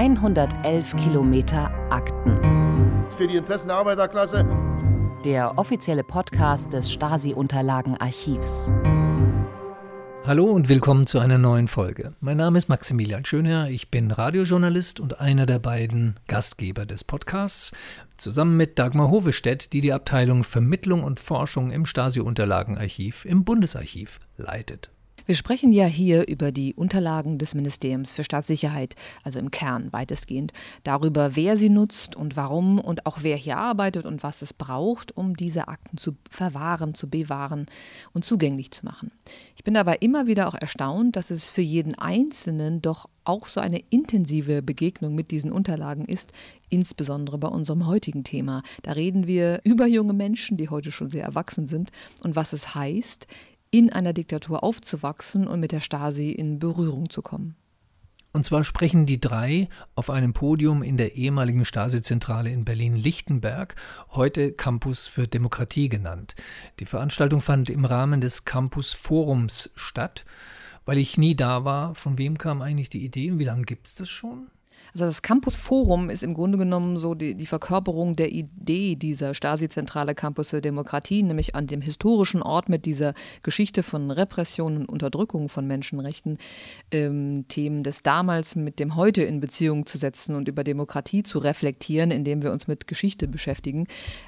111 Kilometer Akten. Für die Interessen der Arbeiterklasse. Der offizielle Podcast des Stasi-Unterlagenarchivs. Hallo und willkommen zu einer neuen Folge. Mein Name ist Maximilian Schönherr, ich bin Radiojournalist und einer der beiden Gastgeber des Podcasts, zusammen mit Dagmar Hovestedt, die die Abteilung Vermittlung und Forschung im Stasi-Unterlagenarchiv im Bundesarchiv leitet. Wir sprechen ja hier über die Unterlagen des Ministeriums für Staatssicherheit, also im Kern weitestgehend, darüber, wer sie nutzt und warum und auch wer hier arbeitet und was es braucht, um diese Akten zu verwahren, zu bewahren und zugänglich zu machen. Ich bin aber immer wieder auch erstaunt, dass es für jeden Einzelnen doch auch so eine intensive Begegnung mit diesen Unterlagen ist, insbesondere bei unserem heutigen Thema. Da reden wir über junge Menschen, die heute schon sehr erwachsen sind und was es heißt, in einer Diktatur aufzuwachsen und mit der Stasi in Berührung zu kommen. Und zwar sprechen die drei auf einem Podium in der ehemaligen Stasi-Zentrale in Berlin-Lichtenberg, heute Campus für Demokratie genannt. Die Veranstaltung fand im Rahmen des Campus Forums statt. Weil ich nie da war, von wem kam eigentlich die Idee? Wie lange gibt es das schon? Also das Campus Forum ist im Grunde genommen so die, die Verkörperung der Idee dieser Stasi-Zentrale Campus der Demokratie, nämlich an dem historischen Ort mit dieser Geschichte von Repression und Unterdrückung von Menschenrechten, ähm, Themen des damals mit dem heute in Beziehung zu setzen und über Demokratie zu reflektieren, indem wir uns mit Geschichte beschäftigen.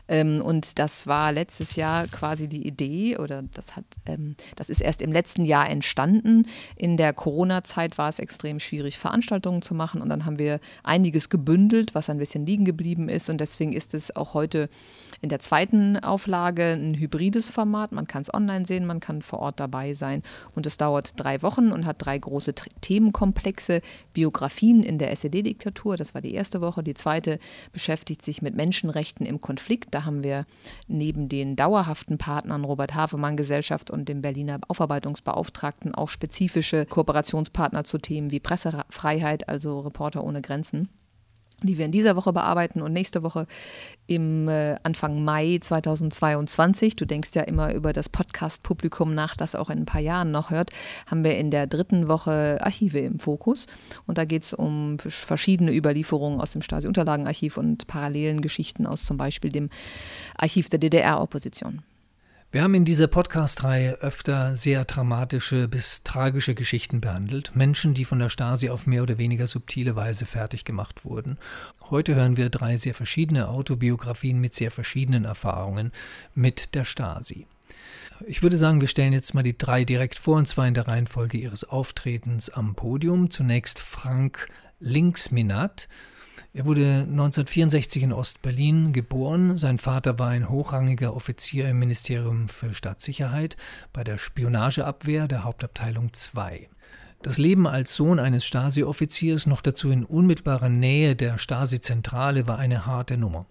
Ähm, und das war letztes Jahr quasi die Idee oder das hat, ähm, das ist erst im letzten Jahr entstanden. In der Corona-Zeit war es extrem schwierig, Veranstaltungen zu machen und dann haben wir einiges gebündelt, was ein bisschen liegen geblieben ist. Und deswegen ist es auch heute in der zweiten Auflage ein hybrides Format. Man kann es online sehen, man kann vor Ort dabei sein. Und es dauert drei Wochen und hat drei große Themenkomplexe. Biografien in der SED-Diktatur, das war die erste Woche. Die zweite beschäftigt sich mit Menschenrechten im Konflikt. Da haben wir neben den dauerhaften Partnern Robert Havemann Gesellschaft und dem Berliner Aufarbeitungsbeauftragten auch spezifische Kooperationspartner zu Themen wie Pressefreiheit, also Reporter ohne Grenzen die wir in dieser Woche bearbeiten und nächste Woche im äh, Anfang Mai 2022. Du denkst ja immer über das Podcast-Publikum nach, das auch in ein paar Jahren noch hört, haben wir in der dritten Woche Archive im Fokus. Und da geht es um verschiedene Überlieferungen aus dem Stasi-Unterlagenarchiv und parallelen Geschichten aus zum Beispiel dem Archiv der DDR-Opposition. Wir haben in dieser Podcast-Reihe öfter sehr dramatische bis tragische Geschichten behandelt. Menschen, die von der Stasi auf mehr oder weniger subtile Weise fertig gemacht wurden. Heute hören wir drei sehr verschiedene Autobiografien mit sehr verschiedenen Erfahrungen mit der Stasi. Ich würde sagen, wir stellen jetzt mal die drei direkt vor, und zwar in der Reihenfolge ihres Auftretens am Podium. Zunächst Frank Linksminat. Er wurde 1964 in Ostberlin geboren. Sein Vater war ein hochrangiger Offizier im Ministerium für Staatssicherheit bei der Spionageabwehr der Hauptabteilung 2. Das Leben als Sohn eines Stasi-Offiziers, noch dazu in unmittelbarer Nähe der Stasi-Zentrale, war eine harte Nummer.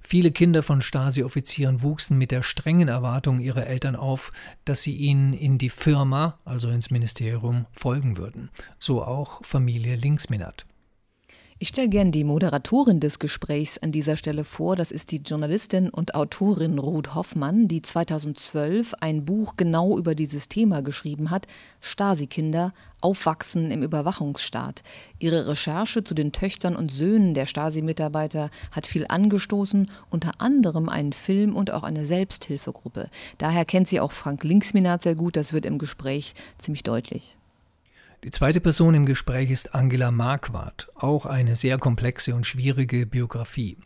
Viele Kinder von Stasi-Offizieren wuchsen mit der strengen Erwartung ihrer Eltern auf, dass sie ihnen in die Firma, also ins Ministerium, folgen würden. So auch Familie Linksminat. Ich stelle gern die Moderatorin des Gesprächs an dieser Stelle vor. Das ist die Journalistin und Autorin Ruth Hoffmann, die 2012 ein Buch genau über dieses Thema geschrieben hat: Stasi-Kinder, Aufwachsen im Überwachungsstaat. Ihre Recherche zu den Töchtern und Söhnen der Stasi-Mitarbeiter hat viel angestoßen, unter anderem einen Film und auch eine Selbsthilfegruppe. Daher kennt sie auch Frank Linksminat sehr gut. Das wird im Gespräch ziemlich deutlich. Die zweite Person im Gespräch ist Angela Marquardt, auch eine sehr komplexe und schwierige Biografie.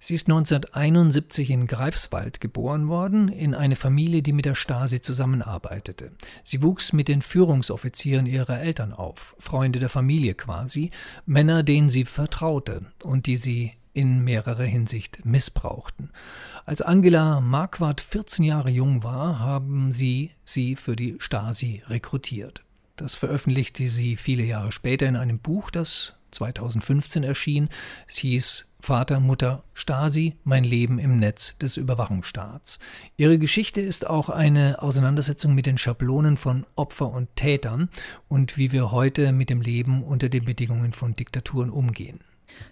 Sie ist 1971 in Greifswald geboren worden, in eine Familie, die mit der Stasi zusammenarbeitete. Sie wuchs mit den Führungsoffizieren ihrer Eltern auf, Freunde der Familie quasi, Männer, denen sie vertraute und die sie in mehrerer Hinsicht missbrauchten. Als Angela Marquardt 14 Jahre jung war, haben sie sie für die Stasi rekrutiert. Das veröffentlichte sie viele Jahre später in einem Buch, das 2015 erschien. Es hieß Vater, Mutter, Stasi, mein Leben im Netz des Überwachungsstaats. Ihre Geschichte ist auch eine Auseinandersetzung mit den Schablonen von Opfer und Tätern und wie wir heute mit dem Leben unter den Bedingungen von Diktaturen umgehen.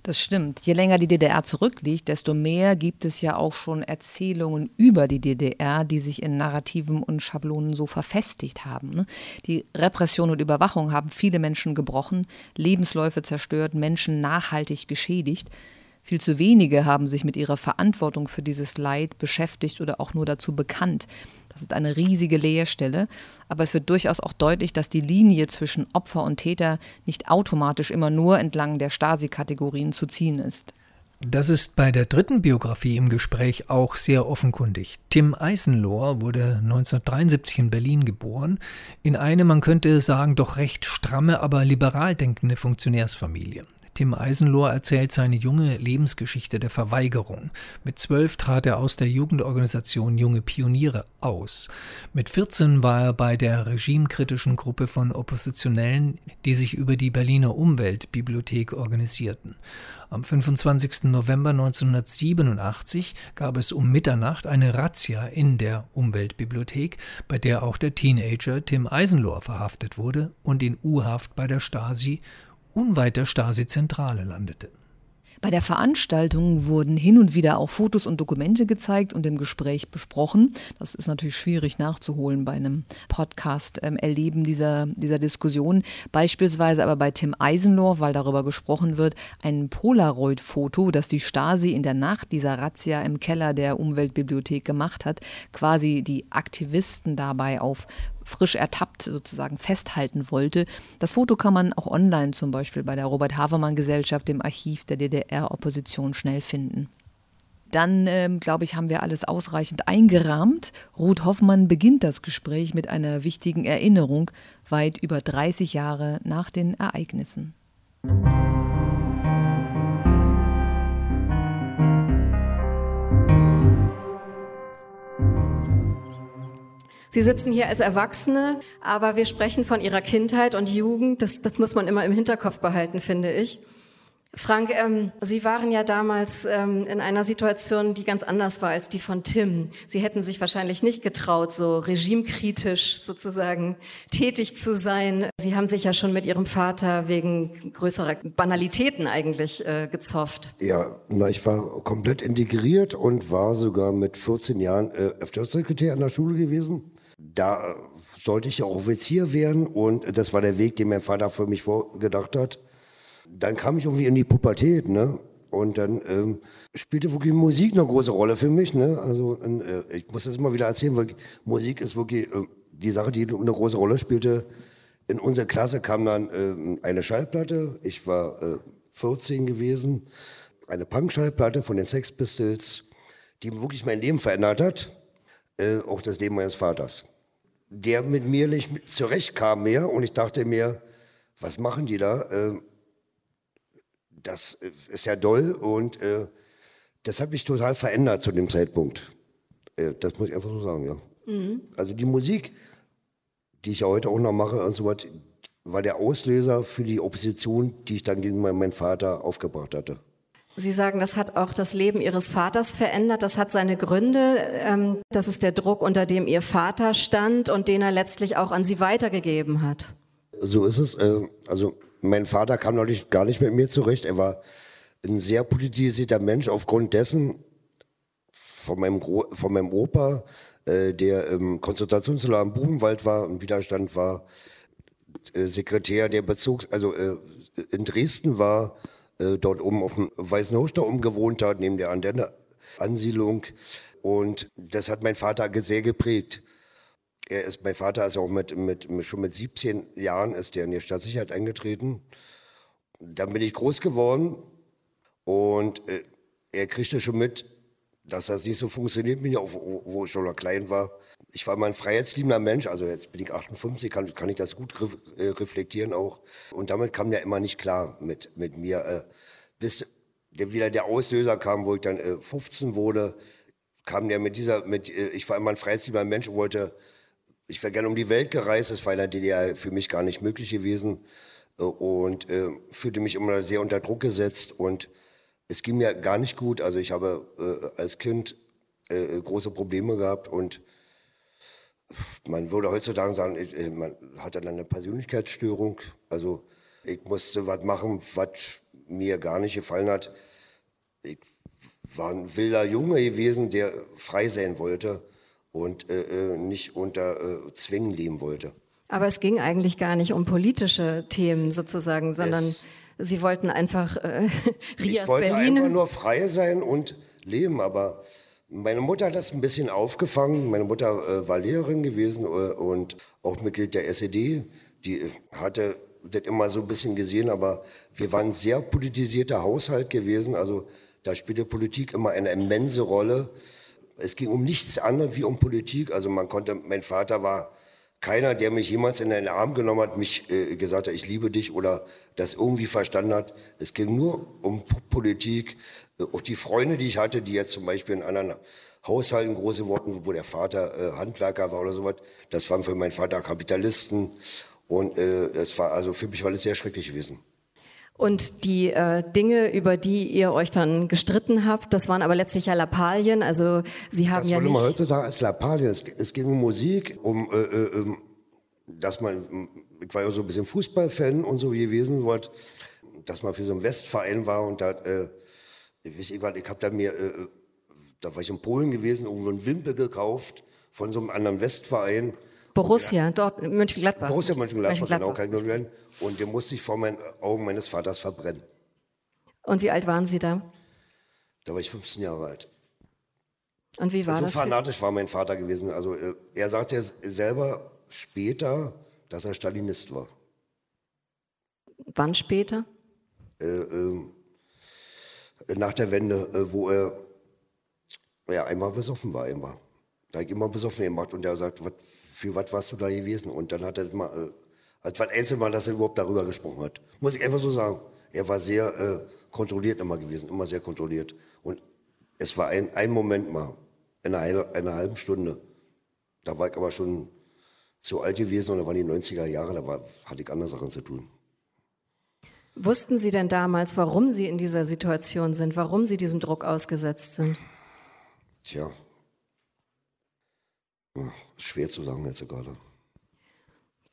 Das stimmt. Je länger die DDR zurückliegt, desto mehr gibt es ja auch schon Erzählungen über die DDR, die sich in Narrativen und Schablonen so verfestigt haben. Ne? Die Repression und Überwachung haben viele Menschen gebrochen, Lebensläufe zerstört, Menschen nachhaltig geschädigt. Viel zu wenige haben sich mit ihrer Verantwortung für dieses Leid beschäftigt oder auch nur dazu bekannt. Das ist eine riesige Leerstelle, aber es wird durchaus auch deutlich, dass die Linie zwischen Opfer und Täter nicht automatisch immer nur entlang der Stasi-Kategorien zu ziehen ist. Das ist bei der dritten Biografie im Gespräch auch sehr offenkundig. Tim Eisenlohr wurde 1973 in Berlin geboren, in eine, man könnte sagen, doch recht stramme, aber liberal denkende Funktionärsfamilie. Tim Eisenlohr erzählt seine junge Lebensgeschichte der Verweigerung. Mit zwölf trat er aus der Jugendorganisation Junge Pioniere aus. Mit 14 war er bei der regimekritischen Gruppe von Oppositionellen, die sich über die Berliner Umweltbibliothek organisierten. Am 25. November 1987 gab es um Mitternacht eine Razzia in der Umweltbibliothek, bei der auch der Teenager Tim Eisenlohr verhaftet wurde und in U-Haft bei der Stasi unweit der Stasi-Zentrale landete. Bei der Veranstaltung wurden hin und wieder auch Fotos und Dokumente gezeigt und im Gespräch besprochen. Das ist natürlich schwierig nachzuholen bei einem Podcast-Erleben ähm, dieser, dieser Diskussion. Beispielsweise aber bei Tim Eisenlohr, weil darüber gesprochen wird, ein Polaroid-Foto, das die Stasi in der Nacht dieser Razzia im Keller der Umweltbibliothek gemacht hat, quasi die Aktivisten dabei auf frisch ertappt sozusagen festhalten wollte. Das Foto kann man auch online zum Beispiel bei der Robert-Havermann-Gesellschaft, im Archiv der DDR-Opposition, schnell finden. Dann, ähm, glaube ich, haben wir alles ausreichend eingerahmt. Ruth Hoffmann beginnt das Gespräch mit einer wichtigen Erinnerung, weit über 30 Jahre nach den Ereignissen. Sie sitzen hier als Erwachsene, aber wir sprechen von Ihrer Kindheit und Jugend. Das, das muss man immer im Hinterkopf behalten, finde ich. Frank, ähm, Sie waren ja damals ähm, in einer Situation, die ganz anders war als die von Tim. Sie hätten sich wahrscheinlich nicht getraut, so regimekritisch sozusagen tätig zu sein. Sie haben sich ja schon mit Ihrem Vater wegen größerer Banalitäten eigentlich äh, gezofft. Ja, na, ich war komplett integriert und war sogar mit 14 Jahren äh, Öftersekretär an der Schule gewesen da sollte ich ja auch Offizier werden und das war der Weg, den mein Vater für mich vorgedacht hat. Dann kam ich irgendwie in die Pubertät, ne? Und dann ähm, spielte wirklich Musik eine große Rolle für mich, ne? Also äh, ich muss das immer wieder erzählen, weil Musik ist wirklich äh, die Sache, die eine große Rolle spielte. In unsere Klasse kam dann äh, eine Schallplatte. Ich war 14 äh, gewesen, eine Punk-Schallplatte von den Sex Pistols, die wirklich mein Leben verändert hat, äh, auch das Leben meines Vaters der mit mir nicht zurechtkam mehr und ich dachte mir, was machen die da? Ähm, das äh, ist ja doll und äh, das hat mich total verändert zu dem Zeitpunkt. Äh, das muss ich einfach so sagen, ja. Mhm. Also die Musik, die ich ja heute auch noch mache und so was, war der Auslöser für die Opposition, die ich dann gegen meinen Vater aufgebracht hatte. Sie sagen, das hat auch das Leben Ihres Vaters verändert. Das hat seine Gründe. Ähm, das ist der Druck, unter dem Ihr Vater stand und den er letztlich auch an Sie weitergegeben hat. So ist es. Äh, also mein Vater kam natürlich gar nicht mit mir zurecht. Er war ein sehr politisierter Mensch aufgrund dessen von meinem, Gro von meinem Opa, äh, der im Konzentrationslager im Buchenwald war, im Widerstand war, äh, Sekretär der Bezugs, also in Dresden war äh, dort oben auf dem Weißen Hoch da oben gewohnt hat, neben der Antenne-Ansiedlung. Und das hat mein Vater sehr geprägt. Er ist, mein Vater ist auch mit, mit, schon mit 17 Jahren ist der in die Stadtsicherheit eingetreten. Dann bin ich groß geworden und äh, er kriegte schon mit, dass das nicht so funktioniert, bin ich auch, wo ich schon noch klein war. Ich war immer ein freiheitsliebender Mensch, also jetzt bin ich 58, kann, kann ich das gut äh, reflektieren auch. Und damit kam der immer nicht klar mit, mit mir. Äh, bis der, wieder der Auslöser kam, wo ich dann äh, 15 wurde, kam der mit dieser, mit, äh, ich war immer ein freiheitsliebender Mensch und wollte, ich wäre gerne um die Welt gereist, das war in der DDR für mich gar nicht möglich gewesen äh, und äh, fühlte mich immer sehr unter Druck gesetzt und es ging mir gar nicht gut. Also ich habe als Kind große Probleme gehabt und man würde heutzutage sagen, ich, äh, man hat dann eine Persönlichkeitsstörung. Also Ich musste was machen, was mir gar nicht gefallen hat. Ich war ein wilder Junge gewesen, der frei sein wollte und äh, äh nicht unter äh, Zwängen leben wollte. Aber es ging eigentlich gar nicht um politische Themen sozusagen, sondern es, Sie wollten einfach äh, Rias Ich wollte Berlin. einfach nur frei sein und leben, aber meine Mutter hat das ein bisschen aufgefangen. Meine Mutter äh, war Lehrerin gewesen äh, und auch Mitglied der SED. Die hatte das immer so ein bisschen gesehen, aber wir waren ein sehr politisierter Haushalt gewesen. Also da spielte Politik immer eine immense Rolle. Es ging um nichts anderes wie um Politik. Also man konnte, mein Vater war keiner, der mich jemals in den Arm genommen hat, mich äh, gesagt hat, ich liebe dich oder das irgendwie verstanden hat. Es ging nur um Politik. Auch die Freunde, die ich hatte, die jetzt zum Beispiel in anderen Haushalten große Worten, wo der Vater äh, Handwerker war oder sowas, das waren für meinen Vater Kapitalisten. Und äh, es war also für mich war das sehr schrecklich gewesen. Und die äh, Dinge, über die ihr euch dann gestritten habt, das waren aber letztlich ja Lappalien. Also Sie haben das ja nicht. Das man heutzutage als Lappalien. Es, es, ging um Musik, um, äh, äh, dass man, ich war ja so ein bisschen Fußballfan und so gewesen, wollt, dass man für so einen Westverein war und da, äh, ich weiß nicht, ich habe da mir, äh, da war ich in Polen gewesen, irgendwo einen Wimpel gekauft von so einem anderen Westverein. Borussia, dort Mönchengladbach. Borussia Mönchengladbach, Mönchengladbach. genau, kann ich werden. Und der musste ich vor meinen Augen meines Vaters verbrennen. Und wie alt waren Sie da? Da war ich 15 Jahre alt. Und wie war so das? So fanatisch war mein Vater gewesen. Also äh, er sagte selber später, dass er Stalinist war. Wann später? Äh, äh, nach der Wende, äh, wo er ja, einmal besoffen war, immer. Da ich immer besoffen gemacht und er sagt, was für was warst du da gewesen? Und dann hat er mal, äh, als war einzige Mal, dass er überhaupt darüber gesprochen hat. Muss ich einfach so sagen. Er war sehr äh, kontrolliert immer gewesen, immer sehr kontrolliert. Und es war ein, ein Moment mal, in einer, einer halben Stunde. Da war ich aber schon zu alt gewesen und da waren die 90er Jahre, da war, hatte ich andere Sachen zu tun. Wussten Sie denn damals, warum Sie in dieser Situation sind, warum Sie diesem Druck ausgesetzt sind? Tja, Schwer zu sagen jetzt gerade.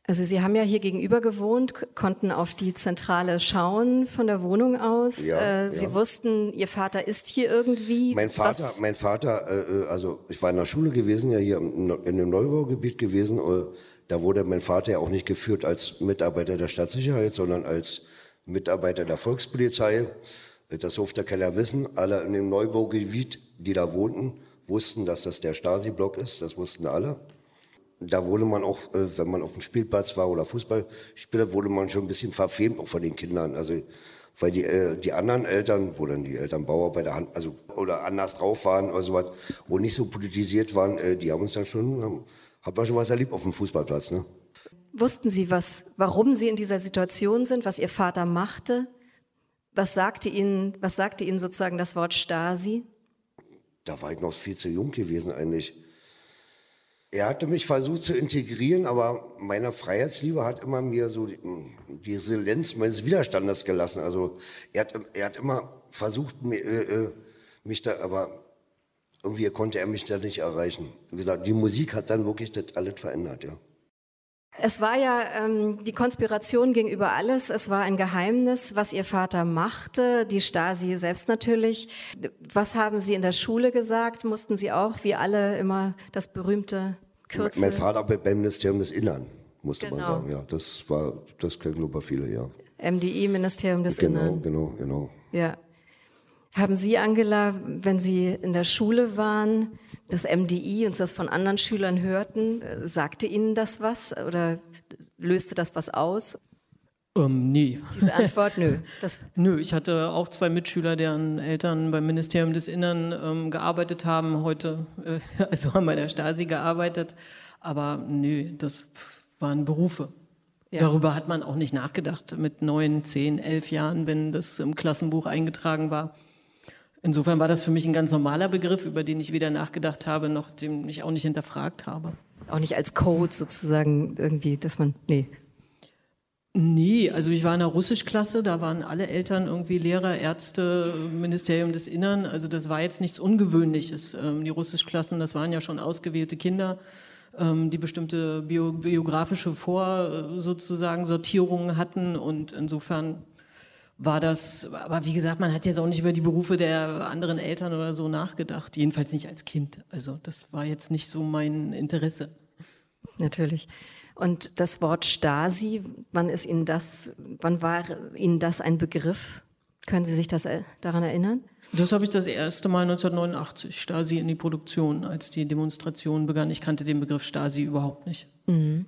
Also Sie haben ja hier gegenüber gewohnt, konnten auf die Zentrale schauen von der Wohnung aus. Ja, äh, Sie ja. wussten, Ihr Vater ist hier irgendwie. Mein Vater, Was? mein Vater, äh, also ich war in der Schule gewesen, ja hier in einem Neubaugebiet gewesen. Äh, da wurde mein Vater ja auch nicht geführt als Mitarbeiter der Stadtsicherheit, sondern als Mitarbeiter der Volkspolizei. Das durfte keiner wissen. Alle in dem Neubaugebiet, die da wohnten, wussten, dass das der Stasi-Block ist, das wussten alle. Da wurde man auch, äh, wenn man auf dem Spielplatz war oder Fußballspieler, wurde man schon ein bisschen verfemt, auch von den Kindern. Also, weil die, äh, die anderen Eltern, wo dann die Eltern Bauarbeiter, Hand, also, oder anders drauf waren oder sowas, und nicht so politisiert waren, äh, die haben uns dann schon, hat man schon was erlebt auf dem Fußballplatz, ne? Wussten Sie, was, warum Sie in dieser Situation sind, was Ihr Vater machte? Was sagte Ihnen, was sagte Ihnen sozusagen das Wort Stasi? da war ich noch viel zu jung gewesen eigentlich. Er hatte mich versucht zu integrieren, aber meine Freiheitsliebe hat immer mir so die, Resilienz meines Widerstandes gelassen. Also er hat, er hat immer versucht, mir, äh, äh, mich da, aber irgendwie konnte er mich da nicht erreichen. Wie gesagt, die Musik hat dann wirklich das alles verändert, ja. Es war ja ähm, die Konspiration gegenüber alles. Es war ein Geheimnis, was Ihr Vater machte, die Stasi selbst natürlich. Was haben Sie in der Schule gesagt? Mussten Sie auch, wie alle, immer das berühmte Kürzel? Mein Vater beim Ministerium des Innern, musste Genau. man sagen. Ja, das war, das kennen glaube ich viele, ja. MDI, Ministerium des Genau, Innern. genau, genau. Ja. Haben Sie, Angela, wenn Sie in der Schule waren, das MDI und das von anderen Schülern hörten, äh, sagte Ihnen das was oder löste das was aus? Ähm, nee. Diese Antwort, nö. Das, Nö, ich hatte auch zwei Mitschüler, deren Eltern beim Ministerium des Innern ähm, gearbeitet haben, heute, äh, also haben bei der Stasi gearbeitet. Aber nö, das waren Berufe. Ja. Darüber hat man auch nicht nachgedacht mit neun, zehn, elf Jahren, wenn das im Klassenbuch eingetragen war. Insofern war das für mich ein ganz normaler Begriff, über den ich weder nachgedacht habe, noch den ich auch nicht hinterfragt habe. auch nicht als Code sozusagen irgendwie, dass man, nee. Nee, also ich war in einer Russischklasse, da waren alle Eltern irgendwie Lehrer, Ärzte, Ministerium des Innern. Also das war jetzt nichts Ungewöhnliches. Ähm, die Russischklassen, das waren ja schon ausgewählte Kinder. ähm, die bestimmte bio, biografische Vor sozusagen Sortierungen hatten und insofern war das, aber wie gesagt, man hat jetzt auch nicht über die Berufe der anderen Eltern oder so nachgedacht, jedenfalls nicht als Kind. Also das war jetzt nicht so mein Interesse. Natürlich. Und das Wort Stasi, wann ist Ihnen das, wann war Ihnen das ein Begriff? Können Sie sich das äh, daran erinnern? Das habe ich das erste Mal 1989, Stasi in die Produktion, als die Demonstration begann. Ich kannte den Begriff Stasi überhaupt nicht. Mhm.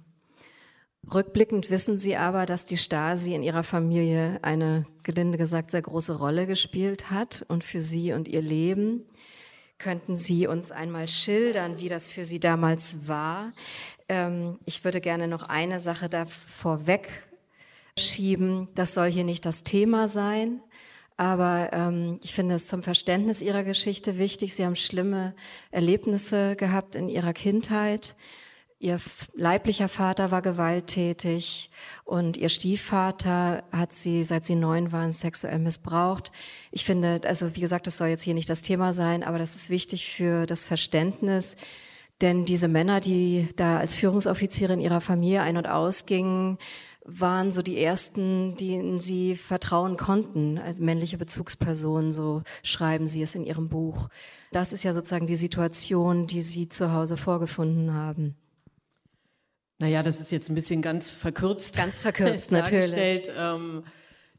Rückblickend wissen Sie aber, dass die Stasi in Ihrer Familie eine, gelinde gesagt, sehr große Rolle gespielt hat und für Sie und Ihr Leben. Könnten Sie uns einmal schildern, wie das für Sie damals war? Ähm, ich würde gerne noch eine Sache da vorweg schieben. Das soll hier nicht das Thema sein. Aber ähm, ich finde es zum Verständnis Ihrer Geschichte wichtig. Sie haben schlimme Erlebnisse gehabt in Ihrer Kindheit. Ihr leiblicher Vater war gewalttätig und ihr Stiefvater hat sie, seit sie neun waren, sexuell missbraucht. Ich finde, also wie gesagt, das soll jetzt hier nicht das Thema sein, aber das ist wichtig für das Verständnis, denn diese Männer, die da als Führungsoffiziere in ihrer Familie ein- und ausgingen, waren so die ersten, denen sie vertrauen konnten, als männliche Bezugspersonen, so schreiben sie es in ihrem Buch. Das ist ja sozusagen die Situation, die sie zu Hause vorgefunden haben. Naja, das ist jetzt ein bisschen ganz verkürzt. Ganz verkürzt, natürlich. Ähm,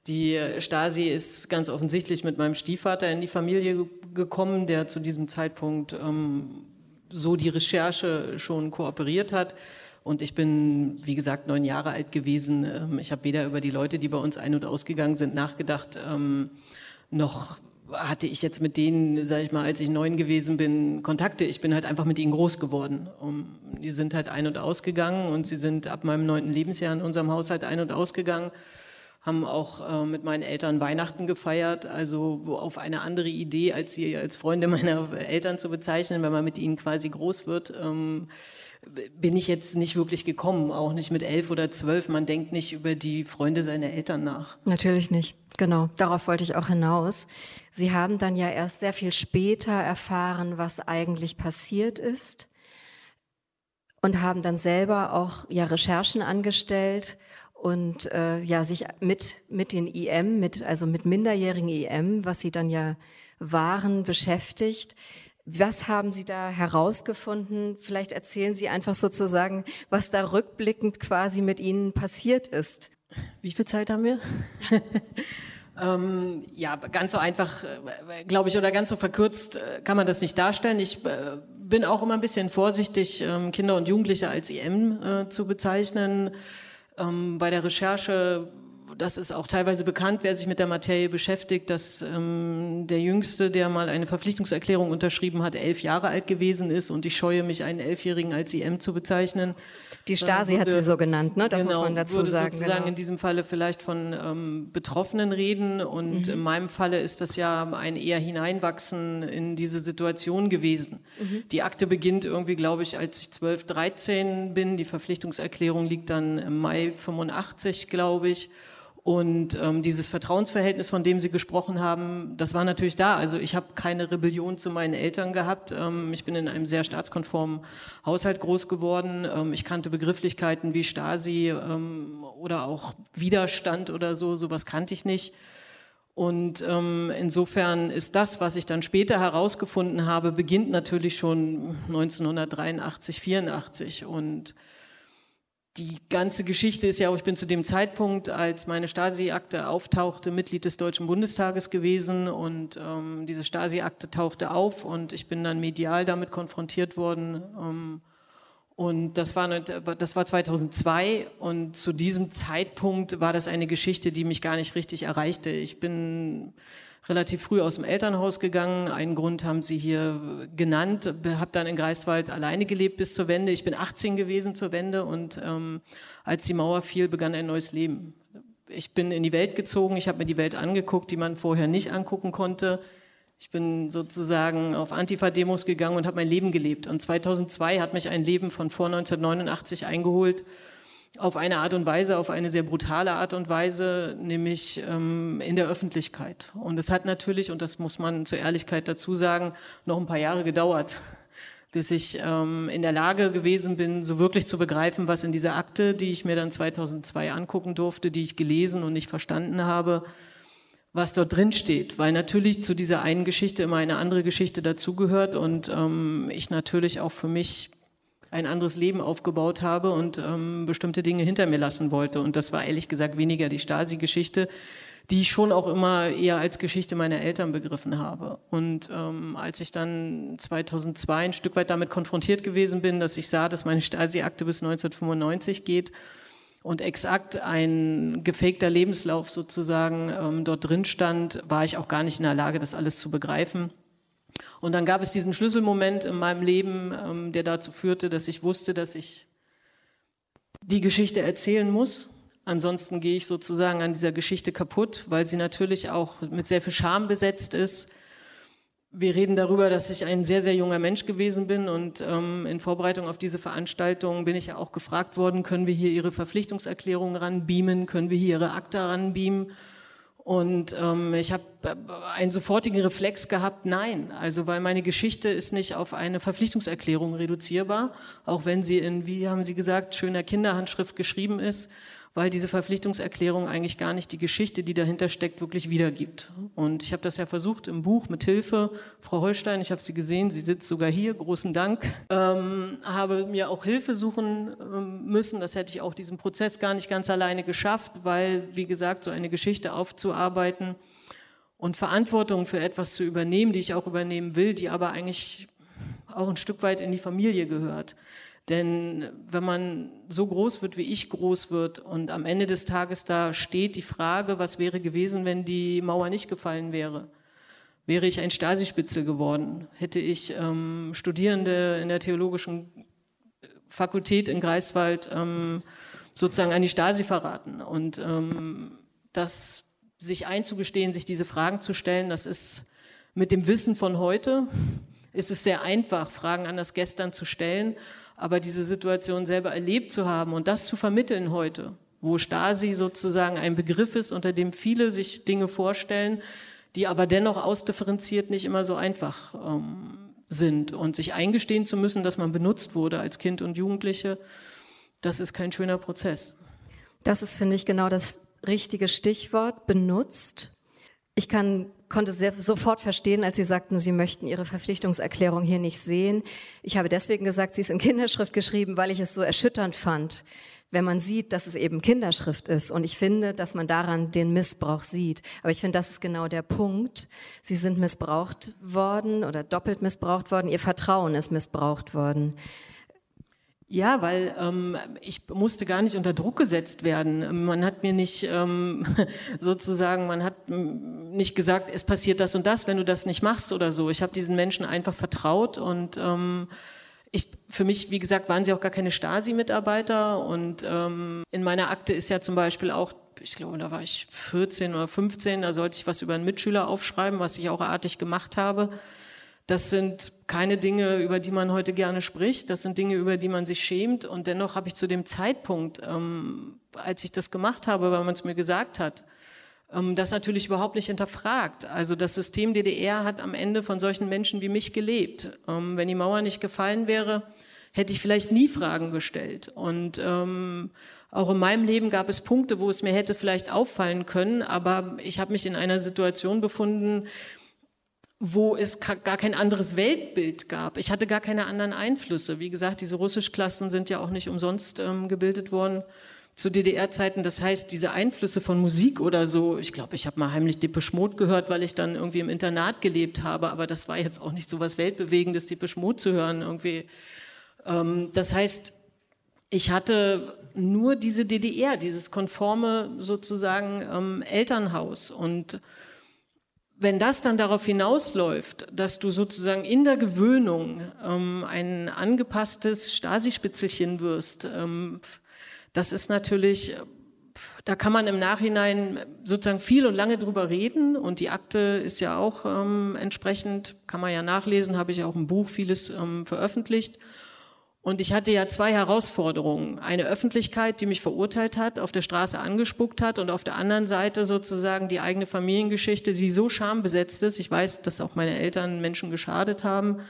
die Stasi ist ganz offensichtlich mit meinem Stiefvater in die Familie gekommen, der zu diesem Zeitpunkt ähm, so die Recherche schon kooperiert hat. Und ich bin, wie gesagt, neun Jahre alt gewesen. Ähm, ich habe weder über die Leute, die bei uns ein- und ausgegangen sind, nachgedacht, ähm, noch hatte ich jetzt mit denen, sage ich mal, als ich neun gewesen bin, Kontakte. Ich bin halt einfach mit ihnen groß geworden. Um, die sind halt ein- und ausgegangen und sie sind ab meinem neunten Lebensjahr in unserem Haushalt ein- und ausgegangen, haben auch äh, mit meinen Eltern Weihnachten gefeiert, also auf eine andere Idee, als sie als Freunde meiner Eltern zu bezeichnen, wenn man mit ihnen quasi groß wird. Ähm, bin ich jetzt nicht wirklich gekommen, auch nicht mit elf oder zwölf. Man denkt nicht über die Freunde seiner Eltern nach. Natürlich nicht. Genau, darauf wollte ich auch hinaus. Sie haben dann ja erst sehr viel später erfahren, was eigentlich passiert ist und haben dann selber auch ja Recherchen angestellt und äh, ja sich mit mit den IM, mit also mit minderjährigen IM, was sie dann ja waren, beschäftigt. Was haben Sie da herausgefunden? Vielleicht erzählen Sie einfach sozusagen, was da rückblickend quasi mit Ihnen passiert ist. Wie viel Zeit haben wir? ähm, ja, ganz so einfach, äh, glaube ich, oder ganz so verkürzt äh, kann man das nicht darstellen. Ich äh, bin auch immer ein bisschen vorsichtig, ähm, Kinder und Jugendliche als EM äh, zu bezeichnen. Ähm, bei der Recherche das ist auch teilweise bekannt, wer sich mit der Materie beschäftigt, dass ähm, der Jüngste, der mal eine Verpflichtungserklärung unterschrieben hat, elf Jahre alt gewesen ist und ich scheue mich, einen Elfjährigen als IM zu bezeichnen. Die Stasi würde, hat sie so genannt, ne? das genau, muss man dazu würde sagen. sozusagen genau. in diesem Falle vielleicht von ähm, Betroffenen reden und mhm. in meinem Falle ist das ja ein eher Hineinwachsen in diese Situation gewesen. Mhm. Die Akte beginnt irgendwie, glaube ich, als ich 12, 13 bin. Die Verpflichtungserklärung liegt dann im Mai 85, glaube ich. Und ähm, dieses Vertrauensverhältnis, von dem Sie gesprochen haben, das war natürlich da. Also ich habe keine Rebellion zu meinen Eltern gehabt. Ähm, ich bin in einem sehr staatskonformen Haushalt groß geworden. Ähm, ich kannte Begrifflichkeiten wie Stasi ähm, oder auch Widerstand oder so. Sowas kannte ich nicht. Und ähm, insofern ist das, was ich dann später herausgefunden habe, beginnt natürlich schon 1983, 84 und die ganze Geschichte ist ja auch, ich bin zu dem Zeitpunkt, als meine Stasi-Akte auftauchte, Mitglied des Deutschen Bundestages gewesen und ähm, diese Stasi-Akte tauchte auf und ich bin dann medial damit konfrontiert worden. Ähm, und das war, das war 2002 und zu diesem Zeitpunkt war das eine Geschichte, die mich gar nicht richtig erreichte. Ich bin relativ früh aus dem Elternhaus gegangen. Einen Grund haben Sie hier genannt. Habe dann in Greifswald alleine gelebt bis zur Wende. Ich bin 18 gewesen zur Wende und ähm, als die Mauer fiel, begann ein neues Leben. Ich bin in die Welt gezogen. Ich habe mir die Welt angeguckt, die man vorher nicht angucken konnte. Ich bin sozusagen auf Antifa-Demos gegangen und habe mein Leben gelebt. Und 2002 hat mich ein Leben von vor 1989 eingeholt auf eine Art und Weise, auf eine sehr brutale Art und Weise, nämlich ähm, in der Öffentlichkeit. Und es hat natürlich, und das muss man zur Ehrlichkeit dazu sagen, noch ein paar Jahre gedauert, bis ich ähm, in der Lage gewesen bin, so wirklich zu begreifen, was in dieser Akte, die ich mir dann 2002 angucken durfte, die ich gelesen und nicht verstanden habe, was dort drin steht, weil natürlich zu dieser einen Geschichte immer eine andere Geschichte dazugehört und ähm, ich natürlich auch für mich ein anderes Leben aufgebaut habe und ähm, bestimmte Dinge hinter mir lassen wollte. Und das war ehrlich gesagt weniger die Stasi-Geschichte, die ich schon auch immer eher als Geschichte meiner Eltern begriffen habe. Und ähm, als ich dann 2002 ein Stück weit damit konfrontiert gewesen bin, dass ich sah, dass meine Stasi-Akte bis 1995 geht und exakt ein gefakter Lebenslauf sozusagen ähm, dort drin stand, war ich auch gar nicht in der Lage, das alles zu begreifen. Und dann gab es diesen Schlüsselmoment in meinem Leben, ähm, der dazu führte, dass ich wusste, dass ich die Geschichte erzählen muss Ansonsten gehe ich sozusagen an dieser Geschichte kaputt, weil sie natürlich auch mit sehr viel Scham besetzt ist. Wir reden darüber, dass ich ein sehr, sehr junger Mensch gewesen bin und ähm, in Vorbereitung auf diese Veranstaltung bin ich ja auch gefragt worden, können wir hier Ihre Verpflichtungserklärung ranbeamen, können wir hier Ihre Akta ranbeamen? Und ähm, ich habe äh, einen sofortigen Reflex gehabt, nein, also weil meine Geschichte ist nicht auf eine Verpflichtungserklärung reduzierbar, auch wenn sie in, wie haben Sie gesagt, schöner Kinderhandschrift geschrieben ist weil diese Verpflichtungserklärung eigentlich gar nicht die Geschichte, die dahinter steckt, wirklich wiedergibt. Und ich habe das ja versucht im Buch mit Hilfe. Frau Holstein, ich habe sie gesehen, sie sitzt sogar hier, großen Dank. Ähm, habe mir auch Hilfe suchen ähm, müssen. Das hätte ich auch diesen Prozess gar nicht ganz alleine geschafft, weil, wie gesagt, so eine Geschichte aufzuarbeiten und Verantwortung für etwas zu übernehmen, die ich auch übernehmen will, die aber eigentlich auch ein Stück weit in die Familie gehört. Denn wenn man so groß wird, wie ich groß wird und am Ende des Tages da steht die Frage, was wäre gewesen, wenn die Mauer nicht gefallen wäre? Wäre ich ein Stasi-Spitzel geworden? Hätte ich ähm, Studierende in der theologischen Fakultät in Greifswald ähm, sozusagen an die Stasi verraten? Und ähm, das sich einzugestehen, sich diese Fragen zu stellen, das ist mit dem Wissen von heute, ist es sehr einfach, Fragen an das Gestern zu stellen. Aber diese Situation selber erlebt zu haben und das zu vermitteln heute, wo Stasi sozusagen ein Begriff ist, unter dem viele sich Dinge vorstellen, die aber dennoch ausdifferenziert nicht immer so einfach ähm, sind. Und sich eingestehen zu müssen, dass man benutzt wurde als Kind und Jugendliche, das ist kein schöner Prozess. Das ist, finde ich, genau das richtige Stichwort, benutzt. Ich kann konnte sehr, sofort verstehen, als Sie sagten, Sie möchten Ihre Verpflichtungserklärung hier nicht sehen. Ich habe deswegen gesagt, sie ist in Kinderschrift geschrieben, weil ich es so erschütternd fand, wenn man sieht, dass es eben Kinderschrift ist. Und ich finde, dass man daran den Missbrauch sieht. Aber ich finde, das ist genau der Punkt. Sie sind missbraucht worden oder doppelt missbraucht worden. Ihr Vertrauen ist missbraucht worden. Ja, weil ähm, ich musste gar nicht unter Druck gesetzt werden. Man hat mir nicht ähm, sozusagen, man hat nicht gesagt, es passiert das und das, wenn du das nicht machst oder so. Ich habe diesen Menschen einfach vertraut und ähm, ich, für mich, wie gesagt, waren sie auch gar keine Stasi-Mitarbeiter und ähm, in meiner Akte ist ja zum Beispiel auch ich glaube, da war ich 14 oder 15, da sollte ich was über einen Mitschüler aufschreiben, was ich auch artig gemacht habe. Das sind keine Dinge, über die man heute gerne spricht. Das sind Dinge, über die man sich schämt. Und dennoch habe ich zu dem Zeitpunkt, ähm, als ich das gemacht habe, weil man es mir gesagt hat, ähm, das natürlich überhaupt nicht hinterfragt. Also das System DDR hat am Ende von solchen Menschen wie mich gelebt. Ähm, wenn die Mauer nicht gefallen wäre, hätte ich vielleicht nie Fragen gestellt. Und ähm, auch in meinem Leben gab es Punkte, wo es mir hätte vielleicht auffallen können, aber ich habe mich in einer Situation befunden, wo es gar kein anderes Weltbild gab. Ich hatte gar keine anderen Einflüsse. Wie gesagt, diese Russischklassen sind ja auch nicht umsonst ähm, gebildet worden zu DDR-Zeiten. Das heißt, diese Einflüsse von Musik oder so, ich glaube, ich habe mal heimlich Depeche Mode gehört, weil ich dann irgendwie im Internat gelebt habe, aber das war jetzt auch nicht so was Weltbewegendes, Depeche Mode zu hören irgendwie. Ähm, das heißt, ich hatte nur diese DDR, dieses konforme sozusagen ähm, Elternhaus und wenn das dann darauf hinausläuft, dass du sozusagen in der Gewöhnung ähm, ein angepasstes Stasi-Spitzelchen wirst, ähm, das ist natürlich, da kann man im Nachhinein sozusagen viel und lange drüber reden und die Akte ist ja auch ähm, entsprechend, kann man ja nachlesen, habe ich auch im Buch vieles ähm, veröffentlicht. Und ich hatte ja zwei Herausforderungen. Eine Öffentlichkeit, die mich verurteilt hat, auf der Straße angespuckt hat und auf der anderen Seite sozusagen die eigene Familiengeschichte, die so schambesetzt ist. Ich weiß, dass auch meine Eltern Menschen geschadet haben.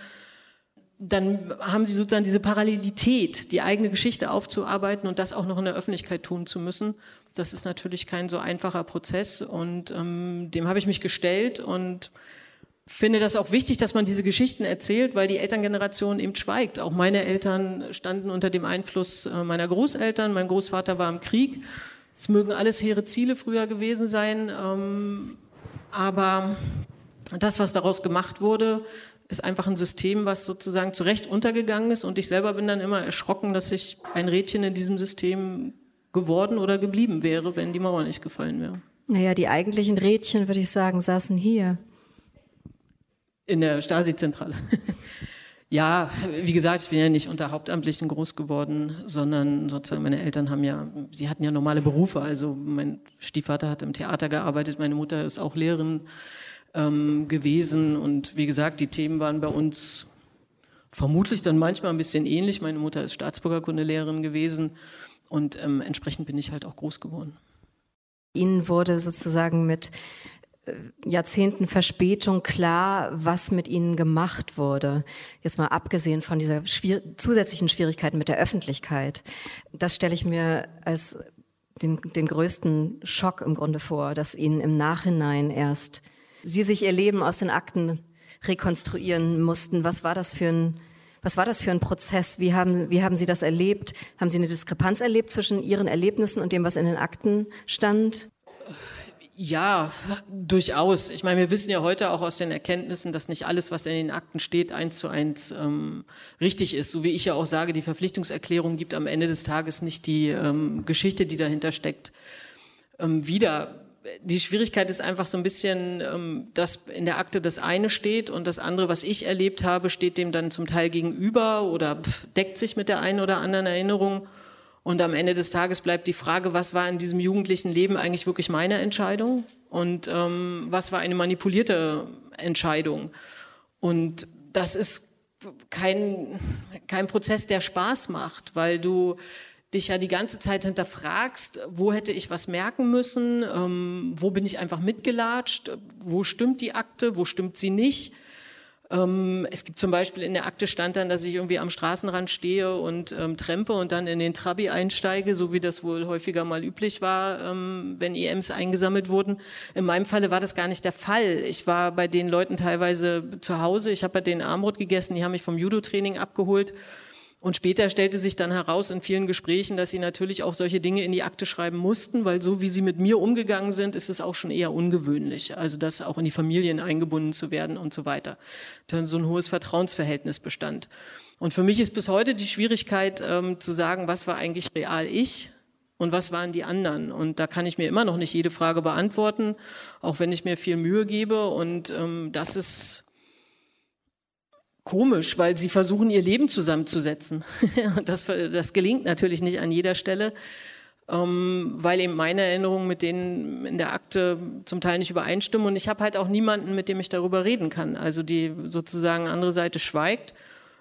dann haben sie sozusagen diese Parallelität, die eigene Geschichte aufzuarbeiten und das auch noch in der Öffentlichkeit tun zu müssen. Das ist natürlich kein so einfacher Prozess und ähm, dem habe ich mich gestellt und finde das auch wichtig, dass man diese Geschichten erzählt, weil die Elterngeneration eben schweigt. Auch meine Eltern standen unter dem Einfluss äh, meiner Großeltern. Mein Großvater war im Krieg. Es mögen alles hehre Ziele früher gewesen sein, ähm, aber das, was daraus gemacht wurde, ist einfach ein System, was sozusagen zu Recht untergegangen ist. Und ich selber bin dann immer erschrocken, dass ich ein Rädchen in diesem System geworden oder geblieben wäre, wenn die Mauer nicht gefallen wäre. Naja, die eigentlichen Rädchen, würde ich sagen, saßen hier. In der Stasi-Zentrale. ja, wie gesagt, ich bin ja nicht unter Hauptamtlichen groß geworden, sondern sozusagen meine Eltern haben ja, sie hatten ja normale Berufe. Also mein Stiefvater hat im Theater gearbeitet, meine Mutter ist auch Lehrerin ähm, gewesen. Und wie gesagt, die Themen waren bei uns vermutlich dann manchmal ein bisschen ähnlich. Meine Mutter ist Staatsbürgerkundelehrerin gewesen und ähm, entsprechend bin ich halt auch groß geworden. Ihnen wurde sozusagen mit Jahrzehnten Verspätung klar, was mit ihnen gemacht wurde. Jetzt mal abgesehen von dieser schwier zusätzlichen Schwierigkeiten mit der Öffentlichkeit. Das stelle ich mir als den, den größten Schock im Grunde vor, dass ihnen im Nachhinein erst Sie sich ihr Leben aus den Akten rekonstruieren mussten. Was war das für ein, was war das für ein Prozess? Wie haben, wie haben Sie das erlebt? Haben Sie eine Diskrepanz erlebt zwischen Ihren Erlebnissen und dem, was in den Akten stand? Ja, durchaus. Ich meine, wir wissen ja heute auch aus den Erkenntnissen, dass nicht alles, was in den Akten steht, eins zu eins ähm, richtig ist. So wie ich ja auch sage, die Verpflichtungserklärung gibt am Ende des Tages nicht die ähm, Geschichte, die dahinter steckt, ähm, wieder die Schwierigkeit ist einfach so ein bisschen, ähm, dass in der Akte das eine steht und das andere, was ich erlebt habe, steht dem dann zum Teil gegenüber oder deckt sich mit der einen oder anderen Erinnerung. Und am Ende des Tages bleibt die Frage, was war in diesem jugendlichen Leben eigentlich wirklich meine Entscheidung und ähm, was war eine manipulierte Entscheidung. Und das ist kein, kein Prozess, der Spaß macht, weil du dich ja die ganze Zeit hinterfragst, wo hätte ich was merken müssen, ähm, wo bin ich einfach mitgelatscht, wo stimmt die Akte, wo stimmt sie nicht. Ähm, es gibt zum Beispiel in der Akte stand dann, dass ich irgendwie am Straßenrand stehe und ähm, trempe und dann in den Trabi einsteige, so wie das wohl häufiger mal üblich war, ähm, wenn EMs eingesammelt wurden. In meinem Falle war das gar nicht der Fall. Ich war bei den Leuten teilweise zu Hause, ich habe bei denen Armbrot gegessen, die haben mich vom Judo-Training abgeholt und später stellte sich dann heraus in vielen Gesprächen, dass sie natürlich auch solche Dinge in die Akte schreiben mussten, weil so wie sie mit mir umgegangen sind, ist es auch schon eher ungewöhnlich. Also das auch in die Familien eingebunden zu werden und so weiter. Dann so ein hohes Vertrauensverhältnis bestand. Und für mich ist bis heute die Schwierigkeit ähm, zu sagen, was war eigentlich real ich und was waren die anderen. Und da kann ich mir immer noch nicht jede Frage beantworten, auch wenn ich mir viel Mühe gebe. Und ähm, das ist komisch, weil sie versuchen, ihr Leben zusammenzusetzen. das, das gelingt natürlich nicht an jeder Stelle, ähm, weil eben meine Erinnerungen mit denen in der Akte zum Teil nicht übereinstimmen. Und ich habe halt auch niemanden, mit dem ich darüber reden kann. Also die sozusagen andere Seite schweigt.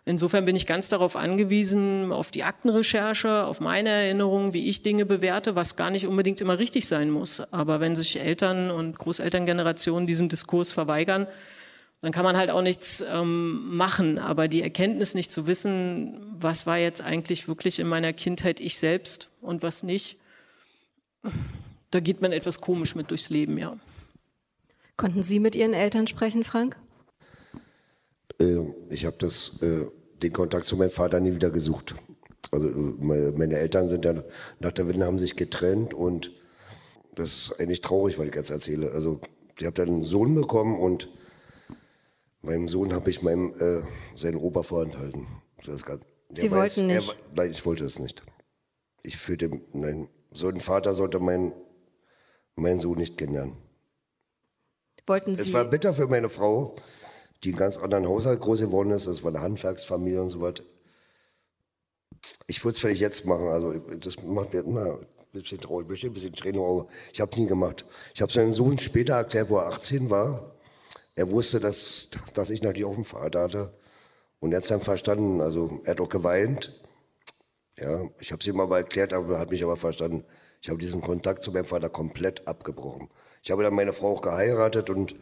Insofern bin ich ganz darauf angewiesen, auf die Aktenrecherche, auf meine Erinnerungen, wie ich Dinge bewerte, was gar nicht unbedingt immer richtig sein muss. Aber wenn sich Eltern und Großelterngenerationen diesem Diskurs verweigern, dann kann man halt auch nichts ähm, machen. Aber die Erkenntnis nicht zu wissen, was war jetzt eigentlich wirklich in meiner Kindheit ich selbst und was nicht, da geht man etwas komisch mit durchs Leben, ja. Konnten Sie mit Ihren Eltern sprechen, Frank? Äh, ich habe äh, den Kontakt zu meinem Vater nie wieder gesucht. Also meine, meine Eltern sind ja nach der Wende haben sich getrennt und das ist eigentlich traurig, was ich jetzt erzähle. Also ich habe dann einen Sohn bekommen und Meinem Sohn habe ich meinem, äh, seinen Opa vorenthalten. Grad, Sie weiß, wollten nicht? Er, nein, ich wollte das nicht. Ich fühlte, nein, so ein Vater sollte mein, mein Sohn nicht kennenlernen. Wollten Sie? Es war bitter für meine Frau, die in ganz anderen Haushalt groß geworden ist. Es war eine Handwerksfamilie und so weiter. Ich würde es vielleicht jetzt machen. Also das macht mir immer ein bisschen traurig, bestimmt ein bisschen Tränen, aber ich habe es nie gemacht. Ich habe seinen Sohn später erklärt, wo er 18 war er wusste, dass, dass ich natürlich auch einen Vater hatte. Und er hat es dann verstanden. Also er hat auch geweint. Ja, ich habe es ihm aber erklärt, aber er hat mich aber verstanden. Ich habe diesen Kontakt zu meinem Vater komplett abgebrochen. Ich habe dann meine Frau auch geheiratet und,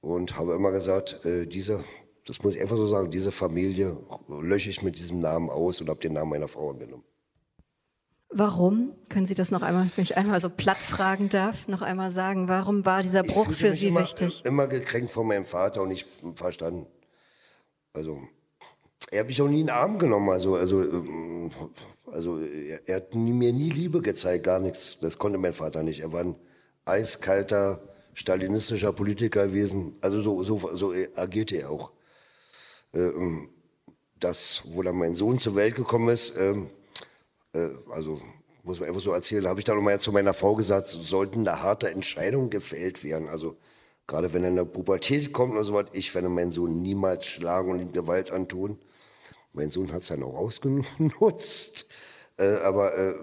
und habe immer gesagt, äh, diese, Das muss ich einfach so sagen. Diese Familie lösche ich mit diesem Namen aus und habe den Namen meiner Frau angenommen. Warum? Können Sie das noch einmal, wenn ich einmal so platt fragen darf, noch einmal sagen, warum war dieser Bruch für Sie immer, wichtig? Immer gekränkt von meinem Vater und nicht verstanden. Also, er hat mich auch nie in den Arm genommen. Also, also, ähm, also er, er hat mir nie Liebe gezeigt, gar nichts. Das konnte mein Vater nicht. Er war ein eiskalter, stalinistischer Politiker gewesen. Also so, so, so agierte er auch. Ähm, das, wo dann mein Sohn zur Welt gekommen ist, ähm, äh, also muss man einfach so erzählen, habe ich dann nochmal zu meiner Frau gesagt, sollten da harte Entscheidungen gefällt werden. Also gerade wenn er in der Pubertät kommt oder so was, ich werde meinen Sohn niemals schlagen und ihm Gewalt antun. Mein Sohn hat es dann auch ausgenutzt, äh, aber äh,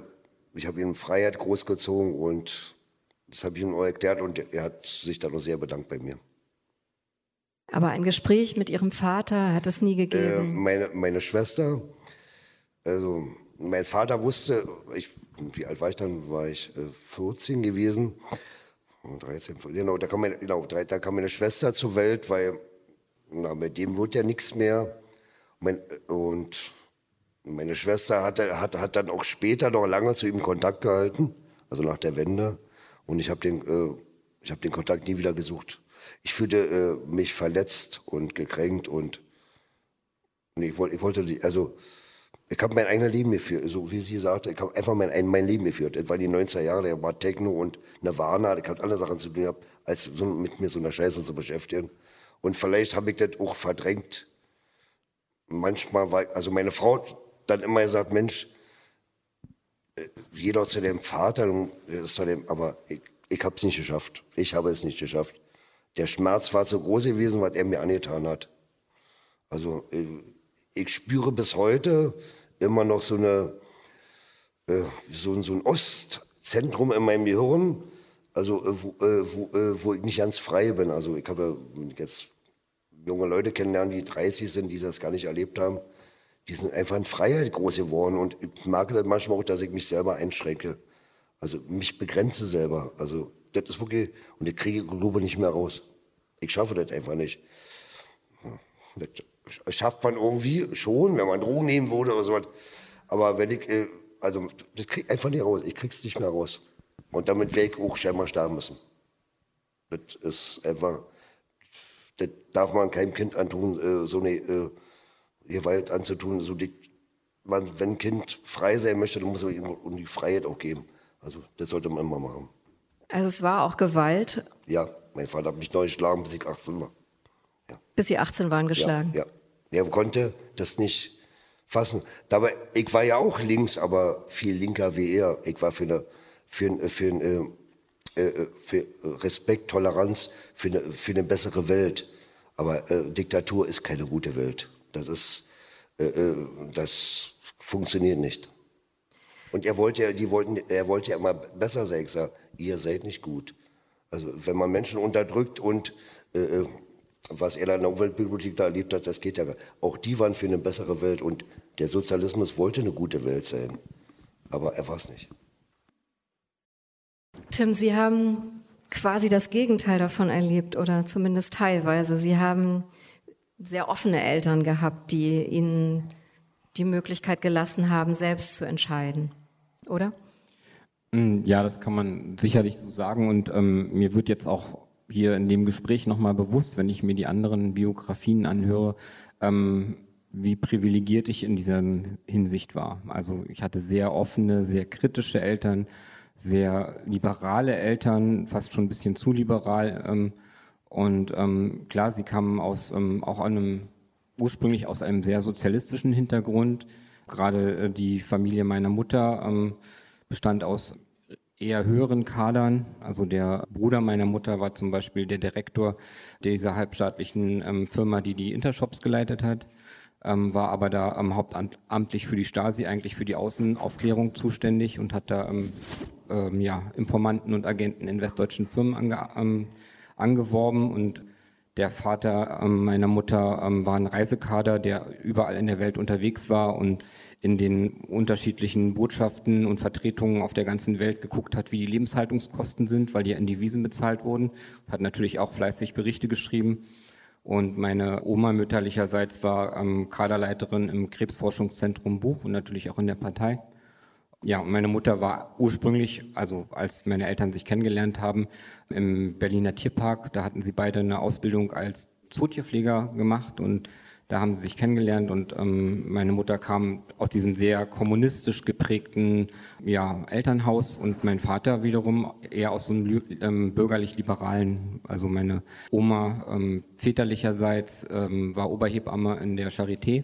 ich habe ihm Freiheit großgezogen und das habe ich ihm auch erklärt und er hat sich dann auch sehr bedankt bei mir. Aber ein Gespräch mit Ihrem Vater hat es nie gegeben? Äh, meine, meine Schwester, also mein Vater wusste, ich, wie alt war ich dann? War ich 14 äh, gewesen. 13, genau, da kam, meine, genau, da kam meine Schwester zur Welt, weil na, mit dem wurde ja nichts mehr. Mein, und meine Schwester hatte, hat, hat dann auch später noch lange zu ihm Kontakt gehalten, also nach der Wende. Und ich habe den, äh, hab den Kontakt nie wieder gesucht. Ich fühlte äh, mich verletzt und gekränkt und nee, ich, wollte, ich wollte, also ich habe mein eigenes Leben geführt, so wie sie sagte, ich habe einfach mein, mein Leben geführt. Das war die 90er Jahre, da war Techno und Nirvana, ich habe andere Sachen zu tun gehabt, als so, mit mir so einer Scheiße zu beschäftigen. Und vielleicht habe ich das auch verdrängt. Manchmal war, also meine Frau dann immer gesagt, Mensch, äh, jeder zu dem Vater, ist zu dem, aber ich, ich habe es nicht geschafft. Ich habe es nicht geschafft. Der Schmerz war so groß gewesen, was er mir angetan hat. Also äh, ich spüre bis heute, immer noch so, eine, äh, so, so ein Ostzentrum in meinem Gehirn, also äh, wo, äh, wo, äh, wo, ich nicht ganz frei bin. Also ich habe jetzt junge Leute kennenlernen, die 30 sind, die das gar nicht erlebt haben. Die sind einfach in Freiheit groß geworden und ich mag das manchmal auch, dass ich mich selber einschränke. Also mich begrenze selber. Also das ist wirklich, und ich kriege Glaube nicht mehr raus. Ich schaffe das einfach nicht. Das, schafft man irgendwie schon, wenn man Drogen nehmen würde oder so. Aber wenn ich, äh, also das krieg ich einfach nicht raus. Ich krieg's nicht mehr raus. Und damit werde ich auch scheinbar sterben müssen. Das ist einfach, das darf man keinem Kind antun, äh, so eine äh, Gewalt anzutun. So die, man, wenn ein Kind frei sein möchte, dann muss man ihm die Freiheit auch geben. Also das sollte man immer machen. Also es war auch Gewalt? Ja, mein Vater hat mich neu geschlagen, bis ich 18 war. Ja. Bis Sie 18 waren geschlagen? Ja, ja. Er konnte das nicht fassen. Dabei, ich war ja auch links, aber viel linker wie er. Ich war für eine, für, für, eine, äh, äh, für Respekt, Toleranz, für eine, für eine bessere Welt. Aber äh, Diktatur ist keine gute Welt. Das ist, äh, äh das funktioniert nicht. Und er wollte ja, die wollten, er wollte ja immer besser sein. Ich sage, ihr seid nicht gut. Also wenn man Menschen unterdrückt und äh, was er in der Umweltbibliothek da erlebt hat, das geht ja. Auch die waren für eine bessere Welt und der Sozialismus wollte eine gute Welt sein. Aber er war es nicht. Tim, Sie haben quasi das Gegenteil davon erlebt oder zumindest teilweise. Sie haben sehr offene Eltern gehabt, die Ihnen die Möglichkeit gelassen haben, selbst zu entscheiden, oder? Mm, ja, das kann man sicherlich so sagen und ähm, mir wird jetzt auch hier in dem Gespräch nochmal bewusst, wenn ich mir die anderen Biografien anhöre, ähm, wie privilegiert ich in dieser Hinsicht war. Also ich hatte sehr offene, sehr kritische Eltern, sehr liberale Eltern, fast schon ein bisschen zu liberal. Ähm, und ähm, klar, sie kamen aus ähm, auch einem ursprünglich aus einem sehr sozialistischen Hintergrund. Gerade äh, die Familie meiner Mutter ähm, bestand aus eher höheren Kadern. Also der Bruder meiner Mutter war zum Beispiel der Direktor dieser halbstaatlichen ähm, Firma, die die Intershops geleitet hat, ähm, war aber da ähm, hauptamtlich für die Stasi, eigentlich für die Außenaufklärung zuständig und hat da ähm, ähm, ja, Informanten und Agenten in westdeutschen Firmen ange, ähm, angeworben und der Vater meiner Mutter war ein Reisekader, der überall in der Welt unterwegs war und in den unterschiedlichen Botschaften und Vertretungen auf der ganzen Welt geguckt hat, wie die Lebenshaltungskosten sind, weil die ja in Devisen bezahlt wurden, hat natürlich auch fleißig Berichte geschrieben. Und meine Oma mütterlicherseits war ähm, Kaderleiterin im Krebsforschungszentrum Buch und natürlich auch in der Partei. Ja, und meine Mutter war ursprünglich, also als meine Eltern sich kennengelernt haben, im Berliner Tierpark. Da hatten sie beide eine Ausbildung als Zootierpfleger gemacht und da haben sie sich kennengelernt und ähm, meine Mutter kam aus diesem sehr kommunistisch geprägten ja, Elternhaus und mein Vater wiederum eher aus so einem ähm, bürgerlich-liberalen, also meine Oma ähm, väterlicherseits ähm, war Oberhebamme in der Charité,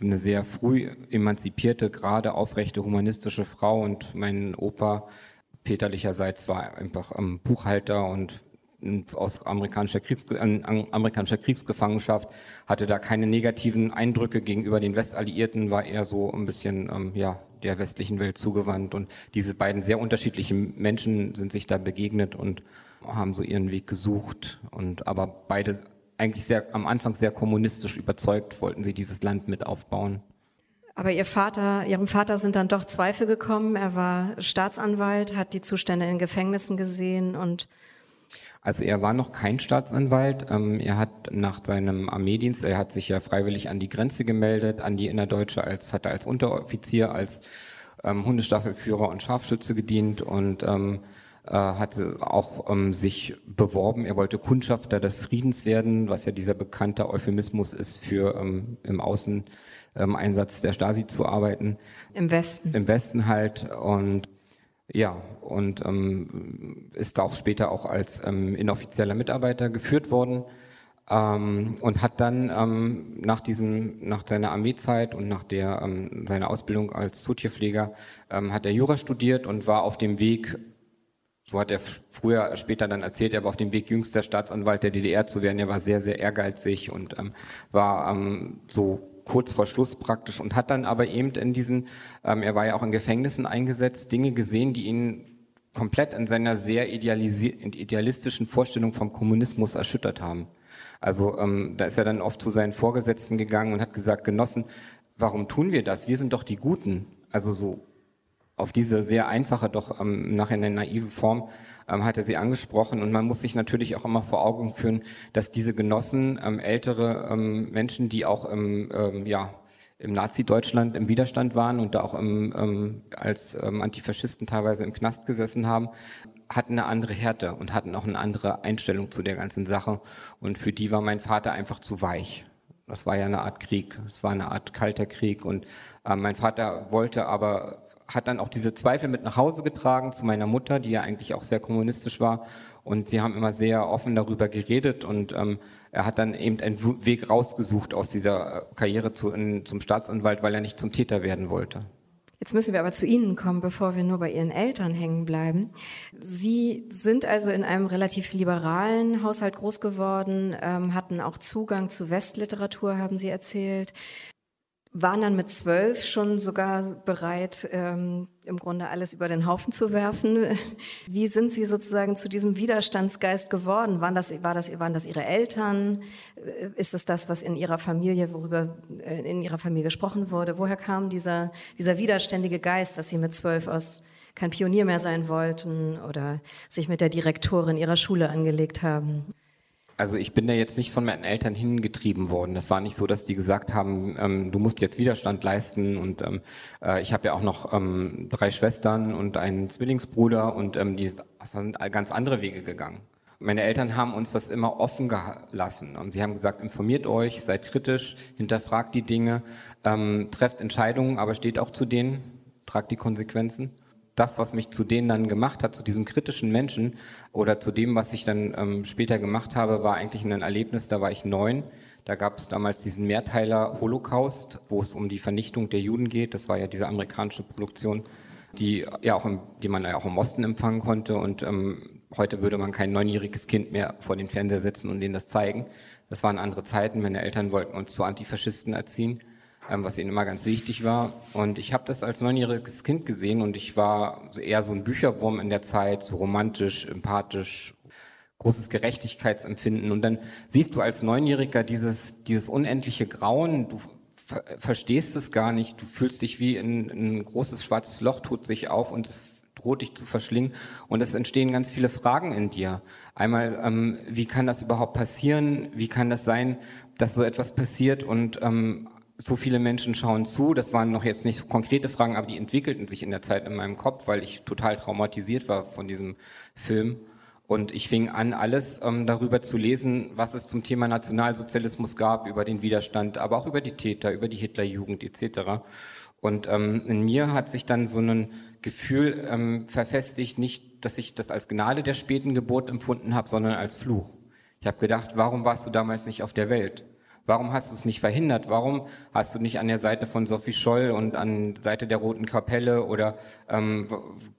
eine sehr früh emanzipierte, gerade aufrechte humanistische Frau und mein Opa väterlicherseits war einfach ähm, Buchhalter und aus amerikanischer, Kriegs amerikanischer Kriegsgefangenschaft, hatte da keine negativen Eindrücke gegenüber den Westalliierten, war eher so ein bisschen ähm, ja, der westlichen Welt zugewandt. Und diese beiden sehr unterschiedlichen Menschen sind sich da begegnet und haben so ihren Weg gesucht. Und aber beide eigentlich sehr am Anfang sehr kommunistisch überzeugt, wollten sie dieses Land mit aufbauen. Aber ihr Vater, ihrem Vater sind dann doch Zweifel gekommen. Er war Staatsanwalt, hat die Zustände in Gefängnissen gesehen und also er war noch kein Staatsanwalt. Ähm, er hat nach seinem Armeedienst, er hat sich ja freiwillig an die Grenze gemeldet, an die Innerdeutsche, als hat er als Unteroffizier, als ähm, Hundestaffelführer und Scharfschütze gedient und ähm, äh, hat auch ähm, sich beworben. Er wollte Kundschafter des Friedens werden, was ja dieser bekannte Euphemismus ist für ähm, im Außeneinsatz der Stasi zu arbeiten. Im Westen. Im Westen halt und ja, und ähm, ist auch später auch als ähm, inoffizieller Mitarbeiter geführt worden ähm, und hat dann ähm, nach diesem, nach seiner Armeezeit und nach der ähm, seiner Ausbildung als Zootierpfleger ähm, hat er Jura studiert und war auf dem Weg, so hat er früher später dann erzählt, er war auf dem Weg jüngster Staatsanwalt der DDR zu werden. Er war sehr sehr ehrgeizig und ähm, war ähm, so kurz vor Schluss praktisch und hat dann aber eben in diesen, ähm, er war ja auch in Gefängnissen eingesetzt, Dinge gesehen, die ihn komplett in seiner sehr idealistischen Vorstellung vom Kommunismus erschüttert haben. Also ähm, da ist er dann oft zu seinen Vorgesetzten gegangen und hat gesagt, Genossen, warum tun wir das? Wir sind doch die Guten. Also so auf diese sehr einfache, doch ähm, nachher eine naive Form ähm, hat er sie angesprochen. Und man muss sich natürlich auch immer vor Augen führen, dass diese Genossen, ähm, ältere ähm, Menschen, die auch im, ähm, ja, im Nazi-Deutschland im Widerstand waren und da auch im, ähm, als ähm, Antifaschisten teilweise im Knast gesessen haben, hatten eine andere Härte und hatten auch eine andere Einstellung zu der ganzen Sache. Und für die war mein Vater einfach zu weich. Das war ja eine Art Krieg, es war eine Art kalter Krieg. Und äh, mein Vater wollte aber hat dann auch diese Zweifel mit nach Hause getragen zu meiner Mutter, die ja eigentlich auch sehr kommunistisch war. Und sie haben immer sehr offen darüber geredet und ähm, er hat dann eben einen Weg rausgesucht aus dieser äh, Karriere zu, in, zum Staatsanwalt, weil er nicht zum Täter werden wollte. Jetzt müssen wir aber zu Ihnen kommen, bevor wir nur bei Ihren Eltern hängen bleiben. Sie sind also in einem relativ liberalen Haushalt groß geworden, ähm, hatten auch Zugang zu Westliteratur, haben Sie erzählt waren dann mit zwölf schon sogar bereit, ähm, im Grunde alles über den Haufen zu werfen. Wie sind Sie sozusagen zu diesem Widerstandsgeist geworden? Waren das, war das, waren das Ihre Eltern? Ist es das, was in Ihrer Familie, worüber äh, in Ihrer Familie gesprochen wurde? Woher kam dieser, dieser widerständige Geist, dass Sie mit zwölf aus kein Pionier mehr sein wollten oder sich mit der Direktorin Ihrer Schule angelegt haben? Also ich bin da jetzt nicht von meinen Eltern hingetrieben worden. Das war nicht so, dass die gesagt haben, ähm, du musst jetzt Widerstand leisten. Und ähm, äh, ich habe ja auch noch ähm, drei Schwestern und einen Zwillingsbruder und ähm, die sind ganz andere Wege gegangen. Meine Eltern haben uns das immer offen gelassen. Sie haben gesagt, informiert euch, seid kritisch, hinterfragt die Dinge, ähm, trefft Entscheidungen, aber steht auch zu denen, tragt die Konsequenzen das, was mich zu denen dann gemacht hat, zu diesem kritischen Menschen oder zu dem, was ich dann ähm, später gemacht habe, war eigentlich ein Erlebnis, da war ich neun. Da gab es damals diesen Mehrteiler Holocaust, wo es um die Vernichtung der Juden geht. Das war ja diese amerikanische Produktion, die, ja auch im, die man ja auch im Osten empfangen konnte. Und ähm, heute würde man kein neunjähriges Kind mehr vor den Fernseher setzen und denen das zeigen. Das waren andere Zeiten. Meine Eltern wollten uns zu Antifaschisten erziehen. Ähm, was ihnen immer ganz wichtig war. Und ich habe das als neunjähriges Kind gesehen und ich war eher so ein Bücherwurm in der Zeit, so romantisch, empathisch, großes Gerechtigkeitsempfinden. Und dann siehst du als Neunjähriger dieses, dieses unendliche Grauen, du verstehst es gar nicht, du fühlst dich wie ein, ein großes schwarzes Loch tut sich auf und es brotig zu verschlingen. Und es entstehen ganz viele Fragen in dir. Einmal, ähm, wie kann das überhaupt passieren? Wie kann das sein, dass so etwas passiert? Und ähm, so viele Menschen schauen zu. Das waren noch jetzt nicht so konkrete Fragen, aber die entwickelten sich in der Zeit in meinem Kopf, weil ich total traumatisiert war von diesem Film. Und ich fing an, alles ähm, darüber zu lesen, was es zum Thema Nationalsozialismus gab, über den Widerstand, aber auch über die Täter, über die Hitlerjugend etc. Und ähm, in mir hat sich dann so ein Gefühl ähm, verfestigt, nicht, dass ich das als Gnade der späten Geburt empfunden habe, sondern als Fluch. Ich habe gedacht, warum warst du damals nicht auf der Welt? Warum hast du es nicht verhindert? Warum hast du nicht an der Seite von Sophie Scholl und an der Seite der Roten Kapelle oder ähm,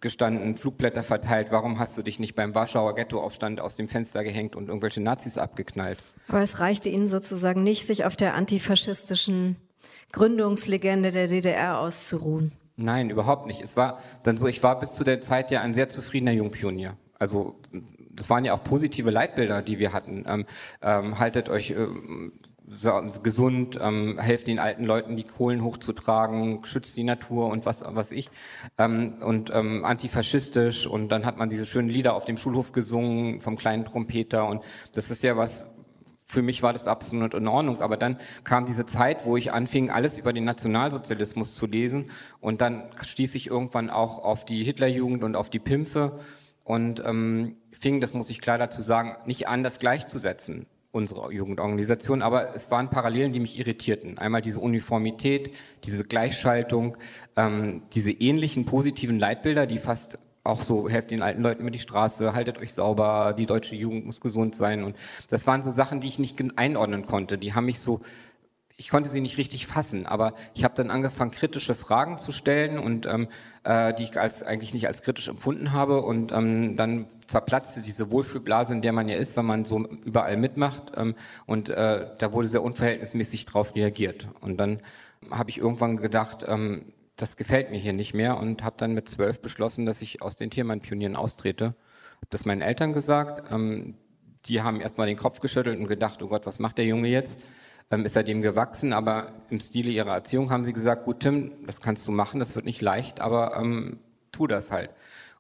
gestanden Flugblätter verteilt? Warum hast du dich nicht beim Warschauer Ghettoaufstand aus dem Fenster gehängt und irgendwelche Nazis abgeknallt? Aber es reichte Ihnen sozusagen nicht, sich auf der antifaschistischen Gründungslegende der DDR auszuruhen. Nein, überhaupt nicht. Es war dann so, ich war bis zu der Zeit ja ein sehr zufriedener Jungpionier. Also das waren ja auch positive Leitbilder, die wir hatten. Ähm, ähm, haltet euch ähm, gesund, ähm, helft den alten Leuten, die Kohlen hochzutragen, schützt die Natur und was, was ich. Ähm, und ähm, antifaschistisch. Und dann hat man diese schönen Lieder auf dem Schulhof gesungen vom kleinen Trompeter. Und das ist ja was, für mich war das absolut in Ordnung, aber dann kam diese Zeit, wo ich anfing, alles über den Nationalsozialismus zu lesen. Und dann stieß ich irgendwann auch auf die Hitlerjugend und auf die Pimpfe. Und ähm, fing, das muss ich klar dazu sagen, nicht an, das gleichzusetzen unsere Jugendorganisation, aber es waren Parallelen, die mich irritierten. Einmal diese Uniformität, diese Gleichschaltung, ähm, diese ähnlichen positiven Leitbilder, die fast auch so, helft den alten Leuten über die Straße, haltet euch sauber, die deutsche Jugend muss gesund sein. Und das waren so Sachen, die ich nicht einordnen konnte. Die haben mich so ich konnte sie nicht richtig fassen, aber ich habe dann angefangen, kritische Fragen zu stellen und ähm, äh, die ich als eigentlich nicht als kritisch empfunden habe und ähm, dann zerplatzte diese Wohlfühlblase, in der man ja ist, wenn man so überall mitmacht ähm, und äh, da wurde sehr unverhältnismäßig drauf reagiert und dann habe ich irgendwann gedacht, ähm, das gefällt mir hier nicht mehr und habe dann mit zwölf beschlossen, dass ich aus den Tiermann-Pionieren austrete. Habe das meinen Eltern gesagt. Ähm, die haben erstmal den Kopf geschüttelt und gedacht, oh Gott, was macht der Junge jetzt? Ähm, ist seitdem gewachsen, aber im Stile ihrer Erziehung haben sie gesagt, gut Tim, das kannst du machen, das wird nicht leicht, aber ähm, tu das halt.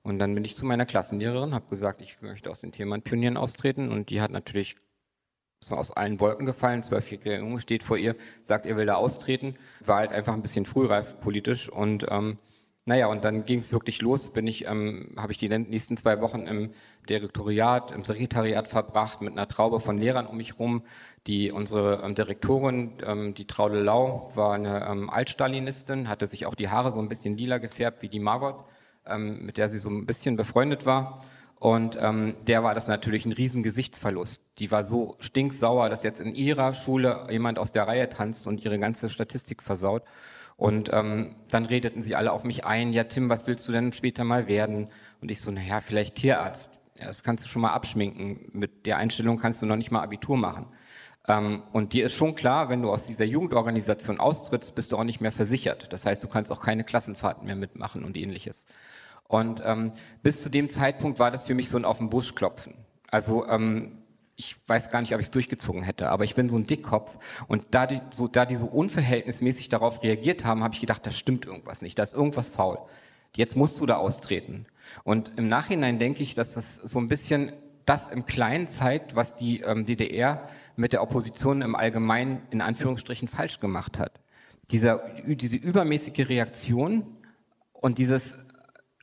Und dann bin ich zu meiner Klassenlehrerin, habe gesagt, ich möchte aus den Themen Pionieren austreten. Und die hat natürlich aus allen Wolken gefallen, zwölfjährige Junge steht vor ihr, sagt, er will da austreten, war halt einfach ein bisschen frühreif politisch. Und ähm, naja, und dann ging es wirklich los, bin ich, ähm, habe ich die nächsten zwei Wochen im Direktoriat, im Sekretariat verbracht, mit einer Traube von Lehrern um mich rum. Die, unsere ähm, Direktorin, ähm, die Traule Lau, war eine ähm, Altstalinistin, hatte sich auch die Haare so ein bisschen lila gefärbt wie die Margot, ähm, mit der sie so ein bisschen befreundet war. Und ähm, der war das natürlich ein riesen Gesichtsverlust. Die war so stinksauer, dass jetzt in ihrer Schule jemand aus der Reihe tanzt und ihre ganze Statistik versaut. Und ähm, dann redeten sie alle auf mich ein, ja Tim, was willst du denn später mal werden? Und ich so, naja, vielleicht Tierarzt. Ja, das kannst du schon mal abschminken. Mit der Einstellung kannst du noch nicht mal Abitur machen. Ähm, und dir ist schon klar, wenn du aus dieser Jugendorganisation austrittst, bist du auch nicht mehr versichert. Das heißt, du kannst auch keine Klassenfahrten mehr mitmachen und ähnliches. Und ähm, bis zu dem Zeitpunkt war das für mich so ein auf den Busch klopfen. Also ähm, ich weiß gar nicht, ob ich es durchgezogen hätte, aber ich bin so ein Dickkopf und da die, so, da die so unverhältnismäßig darauf reagiert haben, habe ich gedacht, da stimmt irgendwas nicht, da ist irgendwas faul. Jetzt musst du da austreten. Und im Nachhinein denke ich, dass das so ein bisschen das im Kleinen zeigt, was die ähm, DDR mit der Opposition im Allgemeinen in Anführungsstrichen falsch gemacht hat. Dieser, diese übermäßige Reaktion und dieses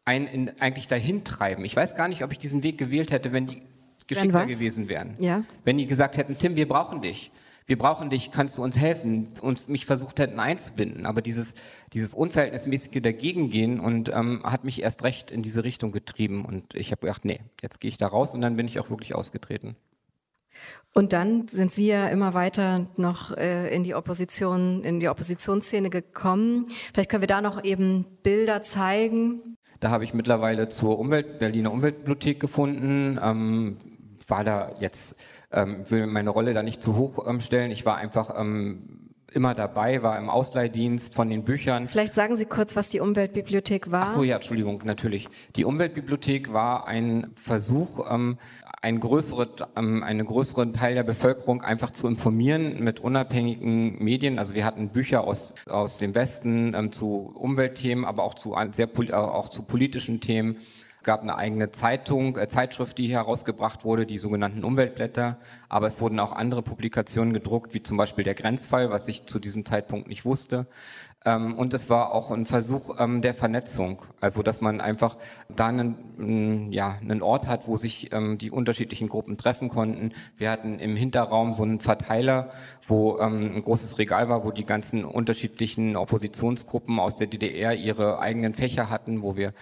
ein in, eigentlich dahin treiben. Ich weiß gar nicht, ob ich diesen Weg gewählt hätte, wenn die geschickter gewesen wären. Ja. Wenn die gesagt hätten, Tim, wir brauchen dich. Wir brauchen dich, kannst du uns helfen und mich versucht hätten einzubinden. Aber dieses, dieses unverhältnismäßige Dagegengehen und ähm, hat mich erst recht in diese Richtung getrieben. Und ich habe gedacht, nee, jetzt gehe ich da raus und dann bin ich auch wirklich ausgetreten. Und dann sind Sie ja immer weiter noch äh, in die Opposition, in die Oppositionsszene gekommen. Vielleicht können wir da noch eben Bilder zeigen. Da habe ich mittlerweile zur Umwelt, Berliner Umweltbibliothek gefunden. Ähm, war da jetzt, ähm, will meine Rolle da nicht zu hoch ähm, stellen. Ich war einfach ähm, immer dabei, war im Ausleihdienst von den Büchern. Vielleicht sagen Sie kurz, was die Umweltbibliothek war. Ach so, ja, Entschuldigung, natürlich. Die Umweltbibliothek war ein Versuch, ähm, ein größere, ähm, einen größeren Teil der Bevölkerung einfach zu informieren mit unabhängigen Medien. Also wir hatten Bücher aus, aus dem Westen ähm, zu Umweltthemen, aber auch zu, sehr, auch zu politischen Themen. Gab eine eigene Zeitung, äh, Zeitschrift, die herausgebracht wurde, die sogenannten Umweltblätter. Aber es wurden auch andere Publikationen gedruckt, wie zum Beispiel der Grenzfall, was ich zu diesem Zeitpunkt nicht wusste. Ähm, und es war auch ein Versuch ähm, der Vernetzung, also dass man einfach da einen, ja, einen Ort hat, wo sich ähm, die unterschiedlichen Gruppen treffen konnten. Wir hatten im Hinterraum so einen Verteiler, wo ein großes Regal war, wo die ganzen unterschiedlichen Oppositionsgruppen aus der DDR ihre eigenen Fächer hatten, wo wir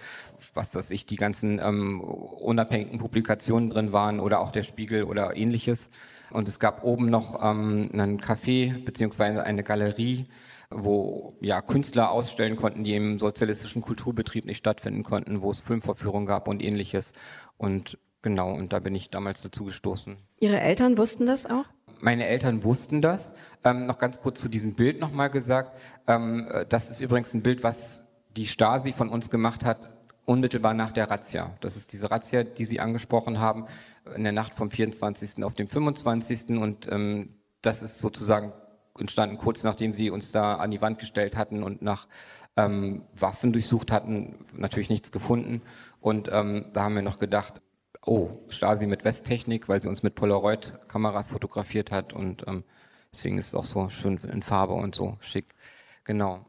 was das ich, die ganzen ähm, unabhängigen Publikationen drin waren oder auch der Spiegel oder ähnliches. Und es gab oben noch ähm, einen Café beziehungsweise eine Galerie, wo ja Künstler ausstellen konnten, die im sozialistischen Kulturbetrieb nicht stattfinden konnten, wo es Filmvorführungen gab und ähnliches. Und genau, und da bin ich damals dazu gestoßen. Ihre Eltern wussten das auch? Meine Eltern wussten das. Ähm, noch ganz kurz zu diesem Bild nochmal gesagt. Ähm, das ist übrigens ein Bild, was die Stasi von uns gemacht hat, unmittelbar nach der Razzia. Das ist diese Razzia, die Sie angesprochen haben, in der Nacht vom 24. auf den 25. Und ähm, das ist sozusagen entstanden kurz nachdem sie uns da an die Wand gestellt hatten und nach ähm, Waffen durchsucht hatten, natürlich nichts gefunden. Und ähm, da haben wir noch gedacht, oh, Stasi mit Westtechnik, weil sie uns mit Polaroid-Kameras fotografiert hat und ähm, deswegen ist es auch so schön in Farbe und so schick. Genau.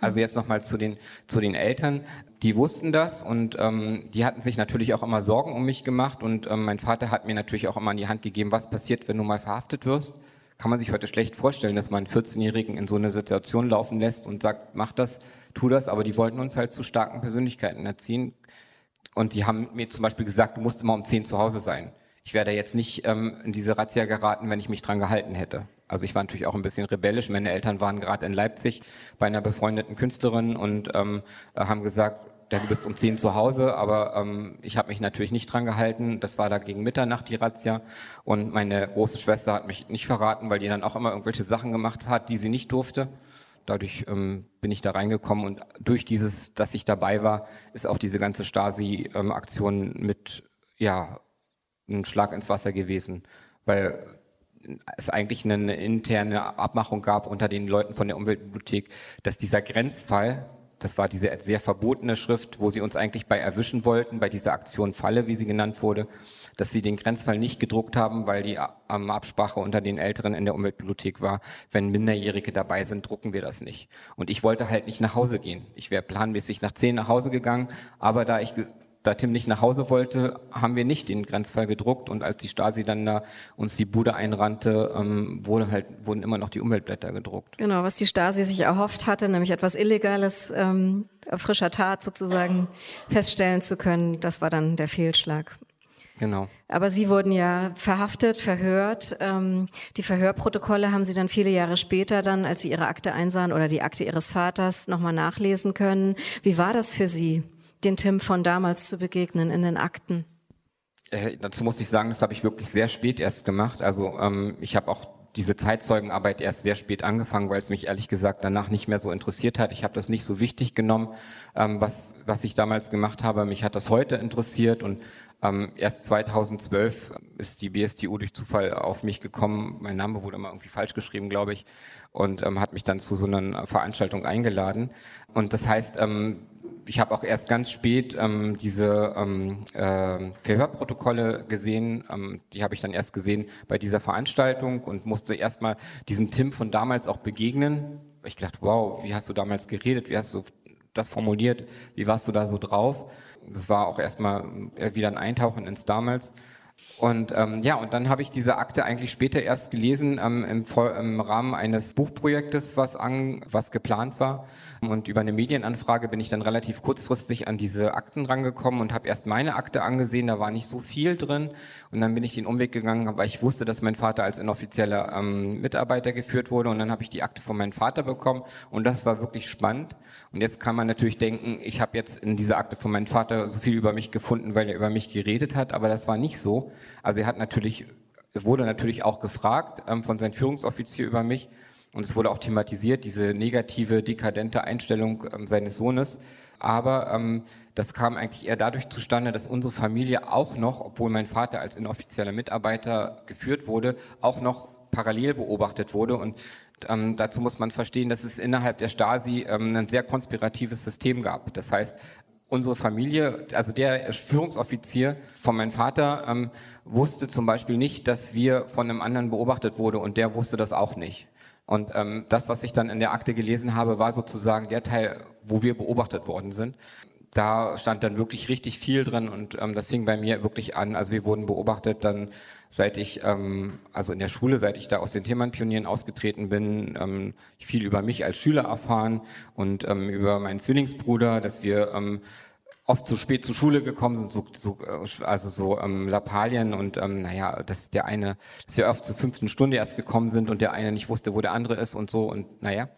Also jetzt nochmal zu den, zu den Eltern. Die wussten das und ähm, die hatten sich natürlich auch immer Sorgen um mich gemacht und ähm, mein Vater hat mir natürlich auch immer an die Hand gegeben, was passiert, wenn du mal verhaftet wirst kann man sich heute schlecht vorstellen, dass man einen 14-Jährigen in so eine Situation laufen lässt und sagt, mach das, tu das, aber die wollten uns halt zu starken Persönlichkeiten erziehen. Und die haben mir zum Beispiel gesagt, du musst immer um 10 zu Hause sein. Ich wäre da jetzt nicht ähm, in diese Razzia geraten, wenn ich mich dran gehalten hätte. Also ich war natürlich auch ein bisschen rebellisch. Meine Eltern waren gerade in Leipzig bei einer befreundeten Künstlerin und ähm, haben gesagt, ja, du bist um 10 zu Hause, aber ähm, ich habe mich natürlich nicht dran gehalten. Das war da gegen Mitternacht die Razzia und meine große Schwester hat mich nicht verraten, weil die dann auch immer irgendwelche Sachen gemacht hat, die sie nicht durfte. Dadurch ähm, bin ich da reingekommen und durch dieses, dass ich dabei war, ist auch diese ganze Stasi-Aktion mit, ja, ein Schlag ins Wasser gewesen, weil es eigentlich eine interne Abmachung gab unter den Leuten von der Umweltbibliothek, dass dieser Grenzfall, das war diese sehr verbotene Schrift, wo sie uns eigentlich bei erwischen wollten, bei dieser Aktion Falle, wie sie genannt wurde, dass sie den Grenzfall nicht gedruckt haben, weil die Absprache unter den Älteren in der Umweltbibliothek war, wenn Minderjährige dabei sind, drucken wir das nicht. Und ich wollte halt nicht nach Hause gehen. Ich wäre planmäßig nach zehn nach Hause gegangen, aber da ich da Tim nicht nach Hause wollte, haben wir nicht den Grenzfall gedruckt und als die Stasi dann da uns die Bude einrannte, ähm, wurde halt, wurden immer noch die Umweltblätter gedruckt. Genau, was die Stasi sich erhofft hatte, nämlich etwas Illegales, ähm, frischer Tat sozusagen feststellen zu können, das war dann der Fehlschlag. Genau. Aber Sie wurden ja verhaftet, verhört. Ähm, die Verhörprotokolle haben Sie dann viele Jahre später dann, als Sie Ihre Akte einsahen oder die Akte Ihres Vaters nochmal nachlesen können. Wie war das für Sie? Den Tim von damals zu begegnen in den Akten? Äh, dazu muss ich sagen, das habe ich wirklich sehr spät erst gemacht. Also ähm, ich habe auch diese Zeitzeugenarbeit erst sehr spät angefangen, weil es mich ehrlich gesagt danach nicht mehr so interessiert hat. Ich habe das nicht so wichtig genommen, ähm, was, was ich damals gemacht habe. Mich hat das heute interessiert und ähm, erst 2012 ist die BSTU durch Zufall auf mich gekommen. Mein Name wurde immer irgendwie falsch geschrieben, glaube ich, und ähm, hat mich dann zu so einer Veranstaltung eingeladen. Und das heißt, ähm, ich habe auch erst ganz spät ähm, diese ähm, äh, Verhörprotokolle gesehen. Ähm, die habe ich dann erst gesehen bei dieser Veranstaltung und musste erstmal diesem Tim von damals auch begegnen. Ich gedacht, wow, wie hast du damals geredet? Wie hast du das formuliert? Wie warst du da so drauf? Das war auch erstmal äh, wieder ein Eintauchen ins damals. Und ähm, ja, und dann habe ich diese Akte eigentlich später erst gelesen ähm, im, im, Rahmen eines Buchprojektes, was, an, was geplant war. Und über eine Medienanfrage bin ich dann relativ kurzfristig an diese Akten rangekommen und habe erst meine Akte angesehen. Da war nicht so viel drin. Und dann bin ich den Umweg gegangen, weil ich wusste, dass mein Vater als inoffizieller ähm, Mitarbeiter geführt wurde. Und dann habe ich die Akte von meinem Vater bekommen. Und das war wirklich spannend. Und jetzt kann man natürlich denken, ich habe jetzt in dieser Akte von meinem Vater so viel über mich gefunden, weil er über mich geredet hat. Aber das war nicht so. Also er hat natürlich, wurde natürlich auch gefragt ähm, von seinem Führungsoffizier über mich. Und es wurde auch thematisiert, diese negative, dekadente Einstellung ähm, seines Sohnes. Aber ähm, das kam eigentlich eher dadurch zustande, dass unsere Familie auch noch, obwohl mein Vater als inoffizieller Mitarbeiter geführt wurde, auch noch parallel beobachtet wurde. Und ähm, dazu muss man verstehen, dass es innerhalb der Stasi ähm, ein sehr konspiratives System gab. Das heißt, unsere Familie, also der Führungsoffizier von meinem Vater, ähm, wusste zum Beispiel nicht, dass wir von einem anderen beobachtet wurde und der wusste das auch nicht. Und ähm, das, was ich dann in der Akte gelesen habe, war sozusagen der Teil, wo wir beobachtet worden sind. Da stand dann wirklich richtig viel drin und ähm, das fing bei mir wirklich an. Also wir wurden beobachtet dann, seit ich, ähm, also in der Schule, seit ich da aus den Themenpionieren ausgetreten bin, ähm, viel über mich als Schüler erfahren und ähm, über meinen Zwillingsbruder, dass wir ähm, oft zu spät zur Schule gekommen sind, so, so, äh, also so ähm, Lappalien und ähm, naja, dass der eine, dass wir oft zur fünften Stunde erst gekommen sind und der eine nicht wusste, wo der andere ist und so und naja.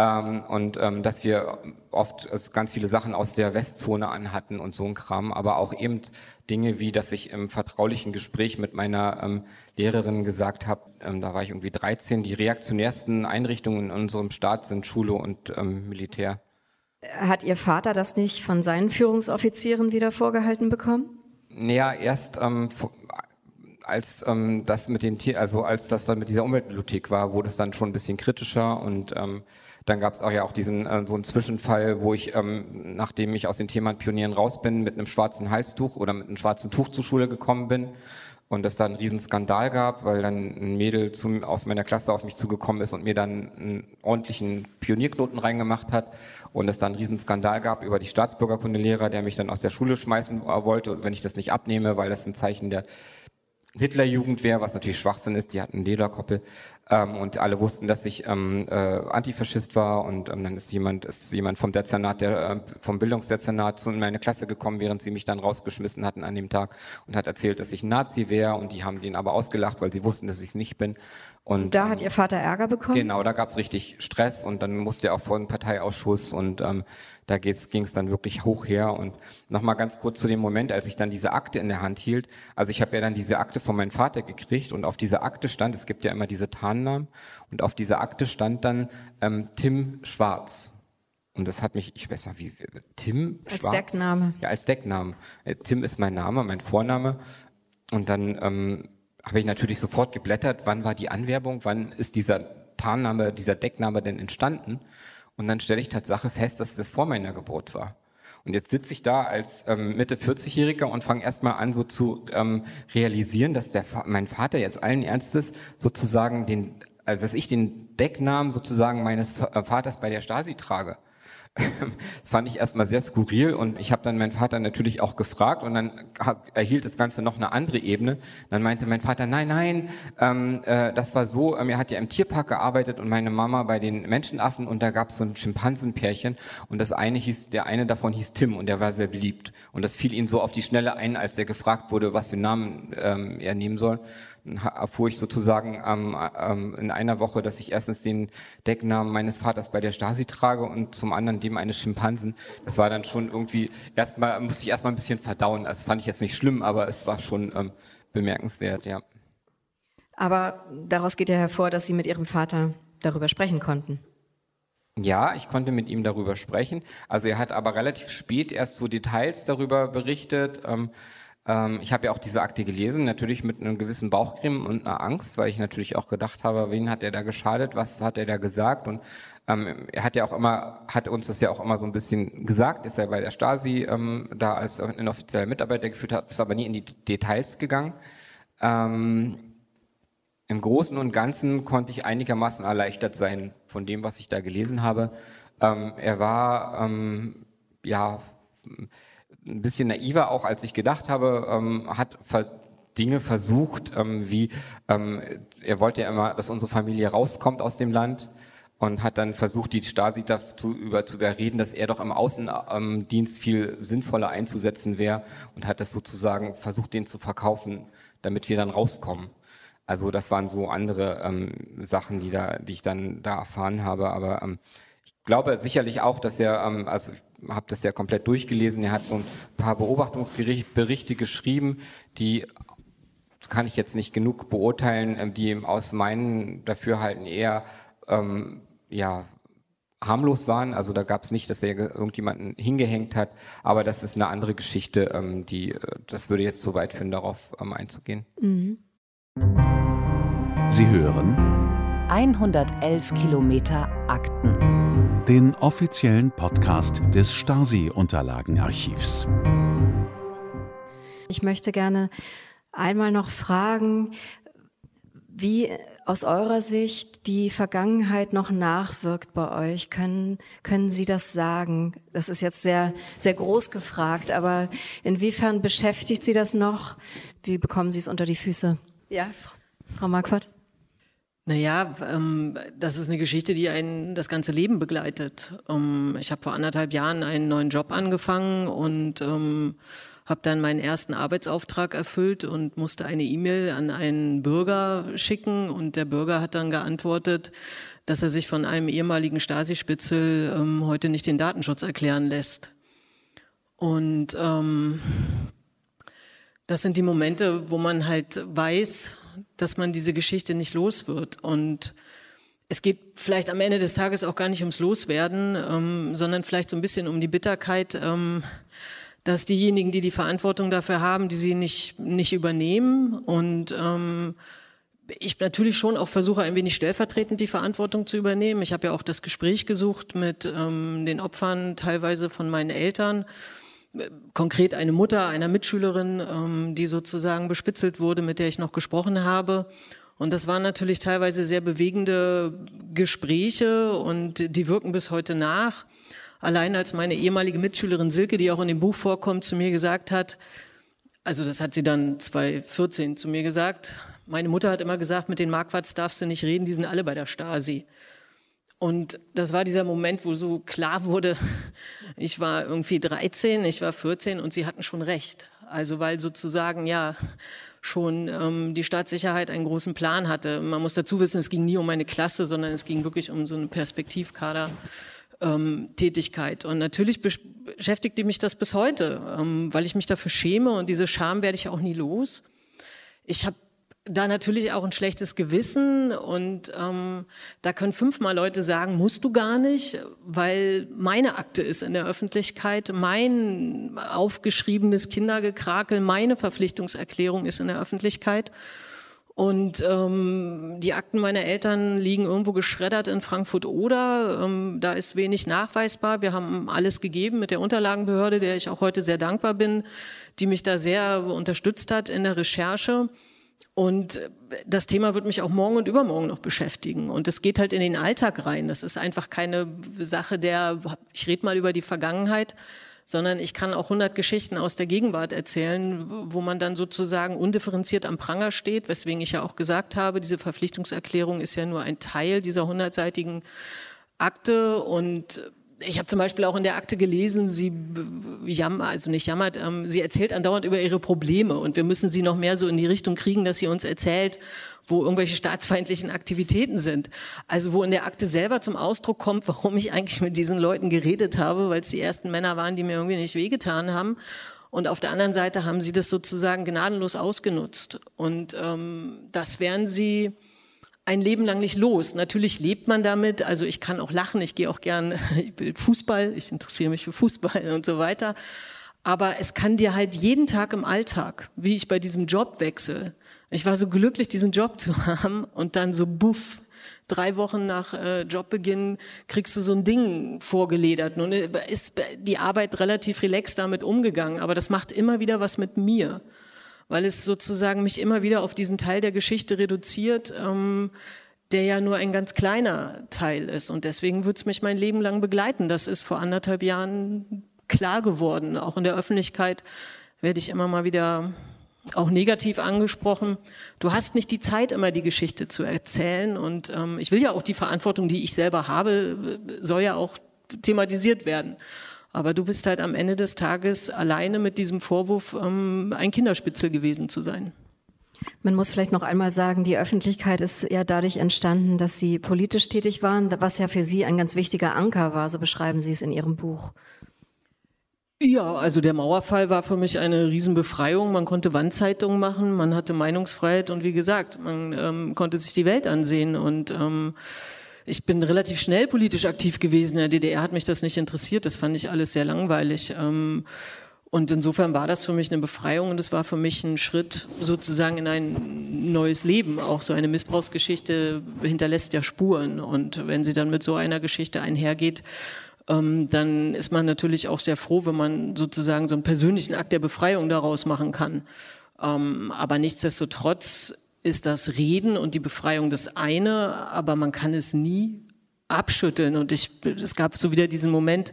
Ähm, und ähm, dass wir oft also ganz viele Sachen aus der Westzone anhatten und so ein Kram, aber auch eben Dinge wie, dass ich im vertraulichen Gespräch mit meiner ähm, Lehrerin gesagt habe, ähm, da war ich irgendwie 13, die reaktionärsten Einrichtungen in unserem Staat sind Schule und ähm, Militär. Hat Ihr Vater das nicht von seinen Führungsoffizieren wieder vorgehalten bekommen? Naja, erst ähm, als ähm, das mit den Tier, also als das dann mit dieser Umweltbibliothek war, wurde es dann schon ein bisschen kritischer und ähm, dann gab es auch ja auch diesen äh, so einen Zwischenfall, wo ich, ähm, nachdem ich aus den Themen Pionieren raus bin, mit einem schwarzen Halstuch oder mit einem schwarzen Tuch zur Schule gekommen bin und es da einen riesen Skandal gab, weil dann ein Mädel zum, aus meiner Klasse auf mich zugekommen ist und mir dann einen ordentlichen Pionierknoten reingemacht hat und es dann einen riesen Skandal gab über die Staatsbürgerkundelehrer, der mich dann aus der Schule schmeißen wollte, wenn ich das nicht abnehme, weil das ein Zeichen der Hitlerjugendwehr, was natürlich Schwachsinn ist, die hatten Lederkoppel ähm, und alle wussten, dass ich ähm, äh, Antifaschist war und ähm, dann ist jemand ist jemand vom Dezernat, der äh, vom Bildungsdezernat zu in meine Klasse gekommen, während sie mich dann rausgeschmissen hatten an dem Tag und hat erzählt, dass ich Nazi wäre und die haben den aber ausgelacht, weil sie wussten, dass ich nicht bin. Und da hat Ihr Vater Ärger bekommen? Genau, da gab's richtig Stress und dann musste er auch vor einen Parteiausschuss und ähm, da ging es dann wirklich hoch her. Und nochmal ganz kurz zu dem Moment, als ich dann diese Akte in der Hand hielt. Also ich habe ja dann diese Akte von meinem Vater gekriegt und auf dieser Akte stand, es gibt ja immer diese Tarnnamen, und auf dieser Akte stand dann ähm, Tim Schwarz. Und das hat mich, ich weiß mal, wie, Tim als Schwarz? Als Deckname. Ja, als Deckname. Äh, Tim ist mein Name, mein Vorname. Und dann ähm, habe ich natürlich sofort geblättert, wann war die Anwerbung, wann ist dieser Tarnname, dieser Deckname denn entstanden? Und dann stelle ich Tatsache fest, dass das vor meiner Geburt war. Und jetzt sitze ich da als ähm, Mitte 40-Jähriger und fange erstmal an, so zu ähm, realisieren, dass der, mein Vater jetzt allen Ernstes sozusagen den, also dass ich den Decknamen sozusagen meines Vaters bei der Stasi trage. Das fand ich erstmal sehr skurril und ich habe dann meinen Vater natürlich auch gefragt und dann erhielt das Ganze noch eine andere Ebene. Dann meinte mein Vater, nein, nein, ähm, äh, das war so, ähm, er hat ja im Tierpark gearbeitet und meine Mama bei den Menschenaffen und da gab es so ein Schimpansenpärchen und das eine hieß, der eine davon hieß Tim und der war sehr beliebt und das fiel ihm so auf die Schnelle ein, als er gefragt wurde, was für Namen ähm, er nehmen soll erfuhr ich sozusagen ähm, ähm, in einer Woche, dass ich erstens den Decknamen meines Vaters bei der Stasi trage und zum anderen dem eines Schimpansen. Das war dann schon irgendwie, erstmal musste ich erstmal ein bisschen verdauen. Das fand ich jetzt nicht schlimm, aber es war schon ähm, bemerkenswert, ja. Aber daraus geht ja hervor, dass Sie mit Ihrem Vater darüber sprechen konnten. Ja, ich konnte mit ihm darüber sprechen. Also er hat aber relativ spät erst so Details darüber berichtet. Ähm, ähm, ich habe ja auch diese Akte gelesen, natürlich mit einem gewissen Bauchcreme und einer Angst, weil ich natürlich auch gedacht habe, wen hat er da geschadet, was hat er da gesagt und ähm, er hat ja auch immer, hat uns das ja auch immer so ein bisschen gesagt, ist er bei der Stasi ähm, da als inoffizieller Mitarbeiter geführt hat, ist aber nie in die Details gegangen. Ähm, Im Großen und Ganzen konnte ich einigermaßen erleichtert sein von dem, was ich da gelesen habe. Ähm, er war ähm, ja ein bisschen naiver auch, als ich gedacht habe, ähm, hat Dinge versucht, wie er wollte ja immer, dass unsere Familie rauskommt aus dem Land und hat dann versucht, die Stasi dazu über, zu überreden, dass er doch im Außendienst viel sinnvoller einzusetzen wäre und hat das sozusagen versucht, den zu verkaufen, damit wir dann rauskommen. Also das waren so andere ähm, Sachen, die da, die ich dann da erfahren habe. Aber ähm, ich glaube sicherlich auch, dass er, ähm, also habe das ja komplett durchgelesen. Er hat so ein paar Beobachtungsberichte geschrieben, die das kann ich jetzt nicht genug beurteilen, ähm, die aus meinen Dafürhalten eher ähm, ja, harmlos waren. Also da gab es nicht, dass er irgendjemanden hingehängt hat, aber das ist eine andere Geschichte, ähm, die, äh, das würde jetzt zu weit führen, darauf ähm, einzugehen. Mhm. Sie hören 111 Kilometer Akten. Den offiziellen Podcast des Stasi-Unterlagenarchivs. Ich möchte gerne einmal noch fragen, wie aus eurer Sicht die Vergangenheit noch nachwirkt bei euch. Können, können Sie das sagen? Das ist jetzt sehr, sehr groß gefragt, aber inwiefern beschäftigt Sie das noch? Wie bekommen Sie es unter die Füße? Ja, Frau Marquardt? Naja, ähm, das ist eine Geschichte, die einen das ganze Leben begleitet. Ähm, ich habe vor anderthalb Jahren einen neuen Job angefangen und ähm, habe dann meinen ersten Arbeitsauftrag erfüllt und musste eine E-Mail an einen Bürger schicken und der Bürger hat dann geantwortet, dass er sich von einem ehemaligen Stasi-Spitzel ähm, heute nicht den Datenschutz erklären lässt. Und ähm, das sind die Momente, wo man halt weiß, dass man diese Geschichte nicht los wird. Und es geht vielleicht am Ende des Tages auch gar nicht ums Loswerden, ähm, sondern vielleicht so ein bisschen um die Bitterkeit, ähm, dass diejenigen, die die Verantwortung dafür haben, die sie nicht, nicht übernehmen und ähm, ich natürlich schon auch versuche, ein wenig stellvertretend die Verantwortung zu übernehmen. Ich habe ja auch das Gespräch gesucht mit ähm, den Opfern, teilweise von meinen Eltern. Konkret eine Mutter einer Mitschülerin, ähm, die sozusagen bespitzelt wurde, mit der ich noch gesprochen habe. Und das waren natürlich teilweise sehr bewegende Gespräche und die wirken bis heute nach. Allein als meine ehemalige Mitschülerin Silke, die auch in dem Buch vorkommt, zu mir gesagt hat, also das hat sie dann 2014 zu mir gesagt, meine Mutter hat immer gesagt, mit den Marquards darfst du nicht reden, die sind alle bei der Stasi. Und das war dieser Moment, wo so klar wurde, ich war irgendwie 13, ich war 14 und sie hatten schon recht. Also weil sozusagen ja schon ähm, die Staatssicherheit einen großen Plan hatte. Man muss dazu wissen, es ging nie um meine Klasse, sondern es ging wirklich um so eine Perspektivkader ähm, Tätigkeit. Und natürlich beschäftigt mich das bis heute, ähm, weil ich mich dafür schäme und diese Scham werde ich auch nie los. Ich habe da natürlich auch ein schlechtes Gewissen und ähm, da können fünfmal Leute sagen, musst du gar nicht, weil meine Akte ist in der Öffentlichkeit, mein aufgeschriebenes Kindergekrakel, meine Verpflichtungserklärung ist in der Öffentlichkeit. Und ähm, die Akten meiner Eltern liegen irgendwo geschreddert in Frankfurt oder. Ähm, da ist wenig nachweisbar. Wir haben alles gegeben mit der Unterlagenbehörde, der ich auch heute sehr dankbar bin, die mich da sehr unterstützt hat in der Recherche. Und das Thema wird mich auch morgen und übermorgen noch beschäftigen. Und es geht halt in den Alltag rein. Das ist einfach keine Sache der, ich rede mal über die Vergangenheit, sondern ich kann auch 100 Geschichten aus der Gegenwart erzählen, wo man dann sozusagen undifferenziert am Pranger steht, weswegen ich ja auch gesagt habe, diese Verpflichtungserklärung ist ja nur ein Teil dieser 100-seitigen Akte. Und ich habe zum Beispiel auch in der Akte gelesen, sie jammert, also nicht jammert, ähm, sie erzählt andauernd über ihre Probleme und wir müssen sie noch mehr so in die Richtung kriegen, dass sie uns erzählt, wo irgendwelche staatsfeindlichen Aktivitäten sind. Also wo in der Akte selber zum Ausdruck kommt, warum ich eigentlich mit diesen Leuten geredet habe, weil es die ersten Männer waren, die mir irgendwie nicht wehgetan haben. Und auf der anderen Seite haben sie das sozusagen gnadenlos ausgenutzt. Und ähm, das werden sie ein Leben lang nicht los. Natürlich lebt man damit. Also ich kann auch lachen, ich gehe auch gern Fußball, ich interessiere mich für Fußball und so weiter. Aber es kann dir halt jeden Tag im Alltag, wie ich bei diesem Jobwechsel, ich war so glücklich, diesen Job zu haben und dann so buff, drei Wochen nach äh, Jobbeginn kriegst du so ein Ding vorgeledert. Nun ist die Arbeit relativ relaxed damit umgegangen, aber das macht immer wieder was mit mir weil es sozusagen mich immer wieder auf diesen Teil der Geschichte reduziert, ähm, der ja nur ein ganz kleiner Teil ist. Und deswegen wird es mich mein Leben lang begleiten. Das ist vor anderthalb Jahren klar geworden. Auch in der Öffentlichkeit werde ich immer mal wieder auch negativ angesprochen. Du hast nicht die Zeit, immer die Geschichte zu erzählen. Und ähm, ich will ja auch die Verantwortung, die ich selber habe, soll ja auch thematisiert werden. Aber du bist halt am Ende des Tages alleine mit diesem Vorwurf, ähm, ein Kinderspitzel gewesen zu sein. Man muss vielleicht noch einmal sagen, die Öffentlichkeit ist ja dadurch entstanden, dass Sie politisch tätig waren, was ja für Sie ein ganz wichtiger Anker war, so beschreiben Sie es in Ihrem Buch. Ja, also der Mauerfall war für mich eine Riesenbefreiung. Man konnte Wandzeitungen machen, man hatte Meinungsfreiheit und wie gesagt, man ähm, konnte sich die Welt ansehen und ähm, ich bin relativ schnell politisch aktiv gewesen. In der DDR hat mich das nicht interessiert. Das fand ich alles sehr langweilig. Ähm, und insofern war das für mich eine Befreiung und es war für mich ein Schritt sozusagen in ein neues Leben. Auch so eine Missbrauchsgeschichte hinterlässt ja Spuren. Und wenn sie dann mit so einer Geschichte einhergeht, ähm, dann ist man natürlich auch sehr froh, wenn man sozusagen so einen persönlichen Akt der Befreiung daraus machen kann. Ähm, aber nichtsdestotrotz ist das Reden und die Befreiung das eine, aber man kann es nie abschütteln. Und ich, es gab so wieder diesen Moment,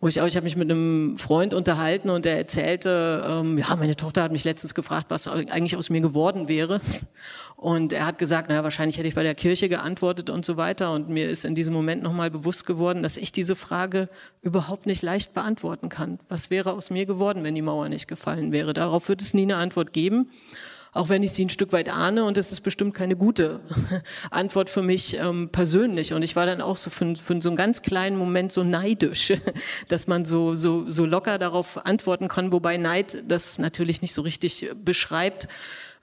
wo ich auch, ich habe mich mit einem Freund unterhalten und der erzählte, ähm, ja, meine Tochter hat mich letztens gefragt, was eigentlich aus mir geworden wäre. Und er hat gesagt, naja, wahrscheinlich hätte ich bei der Kirche geantwortet und so weiter. Und mir ist in diesem Moment nochmal bewusst geworden, dass ich diese Frage überhaupt nicht leicht beantworten kann. Was wäre aus mir geworden, wenn die Mauer nicht gefallen wäre? Darauf wird es nie eine Antwort geben auch wenn ich sie ein Stück weit ahne und es ist bestimmt keine gute Antwort für mich ähm, persönlich. Und ich war dann auch so für, für, so einen ganz kleinen Moment so neidisch, dass man so, so, so locker darauf antworten kann, wobei Neid das natürlich nicht so richtig beschreibt,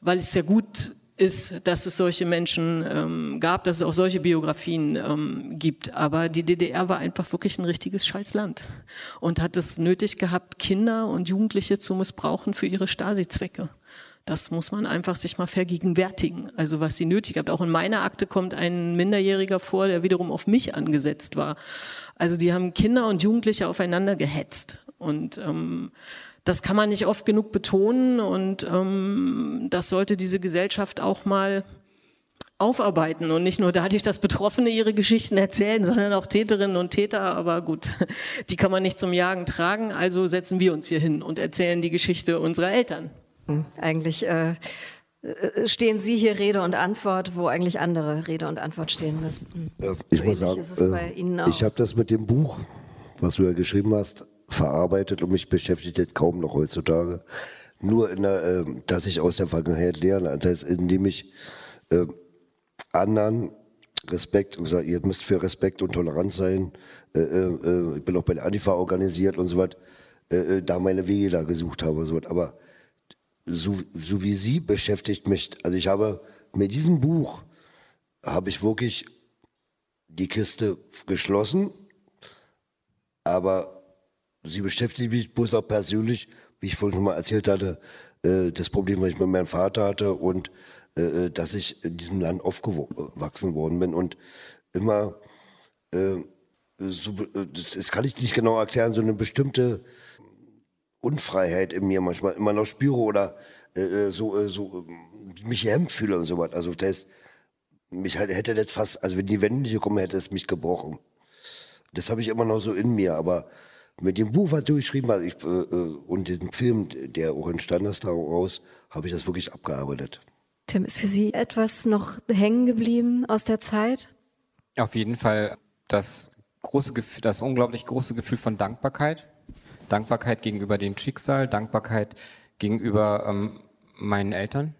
weil es ja gut ist, dass es solche Menschen ähm, gab, dass es auch solche Biografien ähm, gibt. Aber die DDR war einfach wirklich ein richtiges Scheißland und hat es nötig gehabt, Kinder und Jugendliche zu missbrauchen für ihre Stasi-Zwecke. Das muss man einfach sich mal vergegenwärtigen. Also was sie nötig hat. Auch in meiner Akte kommt ein Minderjähriger vor, der wiederum auf mich angesetzt war. Also die haben Kinder und Jugendliche aufeinander gehetzt. Und ähm, das kann man nicht oft genug betonen. Und ähm, das sollte diese Gesellschaft auch mal aufarbeiten und nicht nur dadurch, dass Betroffene ihre Geschichten erzählen, sondern auch Täterinnen und Täter. Aber gut, die kann man nicht zum Jagen tragen. Also setzen wir uns hier hin und erzählen die Geschichte unserer Eltern. Eigentlich äh, äh, stehen Sie hier Rede und Antwort, wo eigentlich andere Rede und Antwort stehen müssten. Äh, ich so muss sagen, äh, ich habe das mit dem Buch, was du ja geschrieben hast, verarbeitet und mich beschäftigt jetzt kaum noch heutzutage. Nur, in der, äh, dass ich aus der Vergangenheit lerne, das heißt, indem ich äh, anderen Respekt, und sage, ihr müsst für Respekt und Toleranz sein. Äh, äh, ich bin auch bei der Antifa organisiert und so weiter, äh, da meine Wege da gesucht habe. So. Aber so, so wie Sie beschäftigt mich. Also ich habe mit diesem Buch habe ich wirklich die Kiste geschlossen, aber sie beschäftigt mich bloß auch persönlich, wie ich vorhin schon mal erzählt hatte, äh, das Problem, was ich mit meinem Vater hatte und äh, dass ich in diesem Land aufgewachsen worden bin und immer, äh, das kann ich nicht genau erklären, so eine bestimmte Unfreiheit in mir manchmal immer noch spüre oder äh, äh so, äh, so äh, mich gehemmt fühle und so was. Also das heißt, mich halt, hätte das fast, also wenn die Wände nicht gekommen hätte es mich gebrochen. Das habe ich immer noch so in mir, aber mit dem Buch, was du geschrieben hast ich, äh, äh, und dem Film, der auch entstanden ist daraus, habe ich das wirklich abgearbeitet. Tim, ist für Sie etwas noch hängen geblieben aus der Zeit? Auf jeden Fall das große Gefühl, das unglaublich große Gefühl von Dankbarkeit Dankbarkeit gegenüber dem Schicksal, Dankbarkeit gegenüber ähm, meinen Eltern,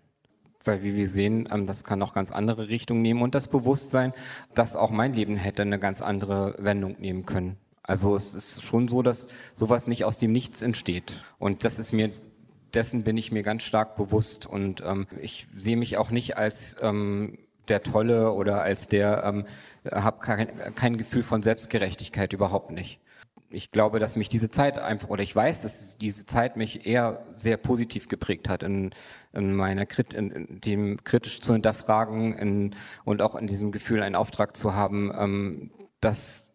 weil wie wir sehen, ähm, das kann auch ganz andere Richtungen nehmen und das Bewusstsein, dass auch mein Leben hätte eine ganz andere Wendung nehmen können. Also es ist schon so, dass sowas nicht aus dem Nichts entsteht. Und das ist mir, dessen bin ich mir ganz stark bewusst. Und ähm, ich sehe mich auch nicht als ähm, der Tolle oder als der, ähm, habe kein, kein Gefühl von Selbstgerechtigkeit überhaupt nicht ich glaube, dass mich diese Zeit einfach, oder ich weiß, dass diese Zeit mich eher sehr positiv geprägt hat in, in meiner Krit, in, in dem kritisch zu hinterfragen in, und auch in diesem Gefühl, einen Auftrag zu haben, ähm, dass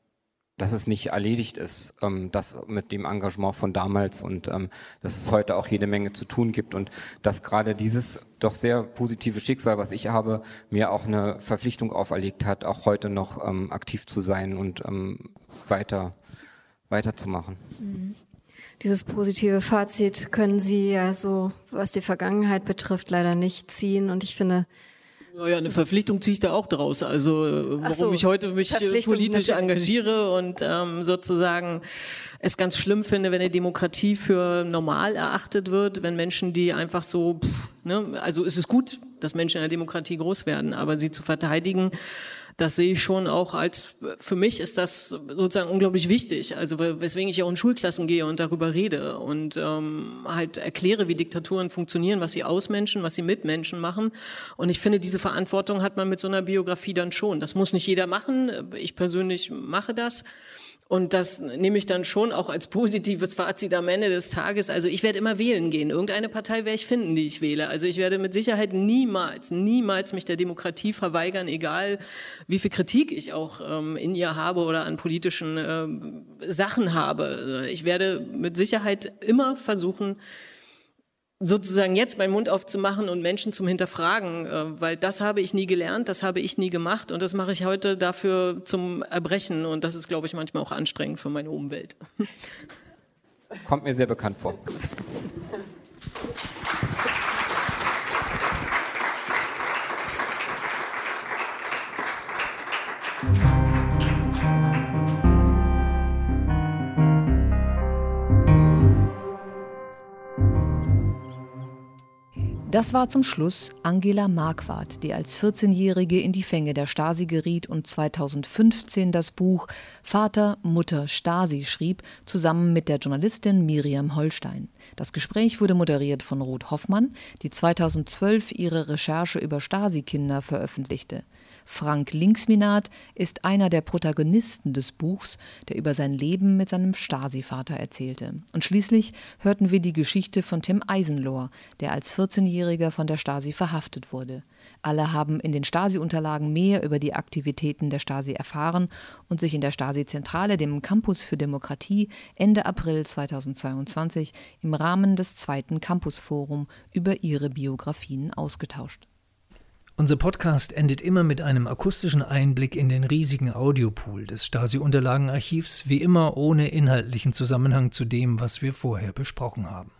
dass es nicht erledigt ist, ähm, das mit dem Engagement von damals und ähm, dass es heute auch jede Menge zu tun gibt und dass gerade dieses doch sehr positive Schicksal, was ich habe, mir auch eine Verpflichtung auferlegt hat, auch heute noch ähm, aktiv zu sein und ähm, weiter weiterzumachen. Mhm. Dieses positive Fazit können Sie ja so, was die Vergangenheit betrifft, leider nicht ziehen. Und ich finde, naja, eine Verpflichtung ziehe ich da auch draus. Also warum so, ich heute mich politisch engagiere und ähm, sozusagen es ganz schlimm finde, wenn eine Demokratie für normal erachtet wird, wenn Menschen, die einfach so, pff, ne, also es ist gut, dass Menschen in der Demokratie groß werden, aber sie zu verteidigen, das sehe ich schon auch als, für mich ist das sozusagen unglaublich wichtig. Also weswegen ich auch in Schulklassen gehe und darüber rede und ähm, halt erkläre, wie Diktaturen funktionieren, was sie aus Menschen, was sie mit Menschen machen. Und ich finde, diese Verantwortung hat man mit so einer Biografie dann schon. Das muss nicht jeder machen. Ich persönlich mache das. Und das nehme ich dann schon auch als positives Fazit am Ende des Tages. Also ich werde immer wählen gehen. Irgendeine Partei werde ich finden, die ich wähle. Also ich werde mit Sicherheit niemals, niemals mich der Demokratie verweigern, egal wie viel Kritik ich auch ähm, in ihr habe oder an politischen ähm, Sachen habe. Ich werde mit Sicherheit immer versuchen, sozusagen jetzt meinen Mund aufzumachen und Menschen zum Hinterfragen, äh, weil das habe ich nie gelernt, das habe ich nie gemacht und das mache ich heute dafür zum Erbrechen und das ist, glaube ich, manchmal auch anstrengend für meine Umwelt. Kommt mir sehr bekannt vor. Das war zum Schluss Angela Marquardt, die als 14-Jährige in die Fänge der Stasi geriet und 2015 das Buch Vater, Mutter, Stasi schrieb, zusammen mit der Journalistin Miriam Holstein. Das Gespräch wurde moderiert von Ruth Hoffmann, die 2012 ihre Recherche über Stasi-Kinder veröffentlichte. Frank Linksminat ist einer der Protagonisten des Buchs, der über sein Leben mit seinem Stasi-Vater erzählte. Und schließlich hörten wir die Geschichte von Tim Eisenlohr, der als 14-Jähriger von der Stasi verhaftet wurde. Alle haben in den Stasi-Unterlagen mehr über die Aktivitäten der Stasi erfahren und sich in der Stasi-Zentrale, dem Campus für Demokratie, Ende April 2022 im Rahmen des zweiten Campusforum über ihre Biografien ausgetauscht. Unser Podcast endet immer mit einem akustischen Einblick in den riesigen Audiopool des Stasi-Unterlagenarchivs, wie immer ohne inhaltlichen Zusammenhang zu dem, was wir vorher besprochen haben.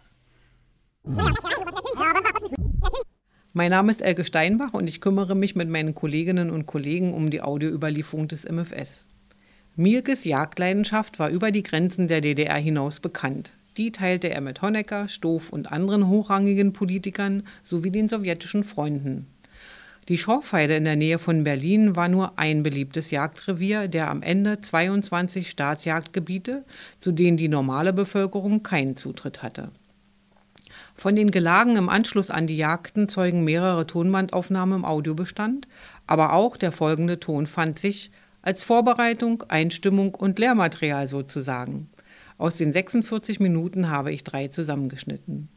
Mein Name ist Elke Steinbach und ich kümmere mich mit meinen Kolleginnen und Kollegen um die Audioüberlieferung des MFS. Mielkes Jagdleidenschaft war über die Grenzen der DDR hinaus bekannt. Die teilte er mit Honecker, Stoff und anderen hochrangigen Politikern sowie den sowjetischen Freunden. Die Schorfheide in der Nähe von Berlin war nur ein beliebtes Jagdrevier der am Ende 22 Staatsjagdgebiete, zu denen die normale Bevölkerung keinen Zutritt hatte. Von den Gelagen im Anschluss an die Jagden zeugen mehrere Tonbandaufnahmen im Audiobestand, aber auch der folgende Ton fand sich als Vorbereitung, Einstimmung und Lehrmaterial sozusagen. Aus den 46 Minuten habe ich drei zusammengeschnitten.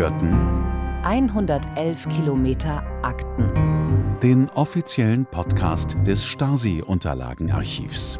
Hörten 111 Kilometer Akten. Den offiziellen Podcast des Stasi-Unterlagenarchivs.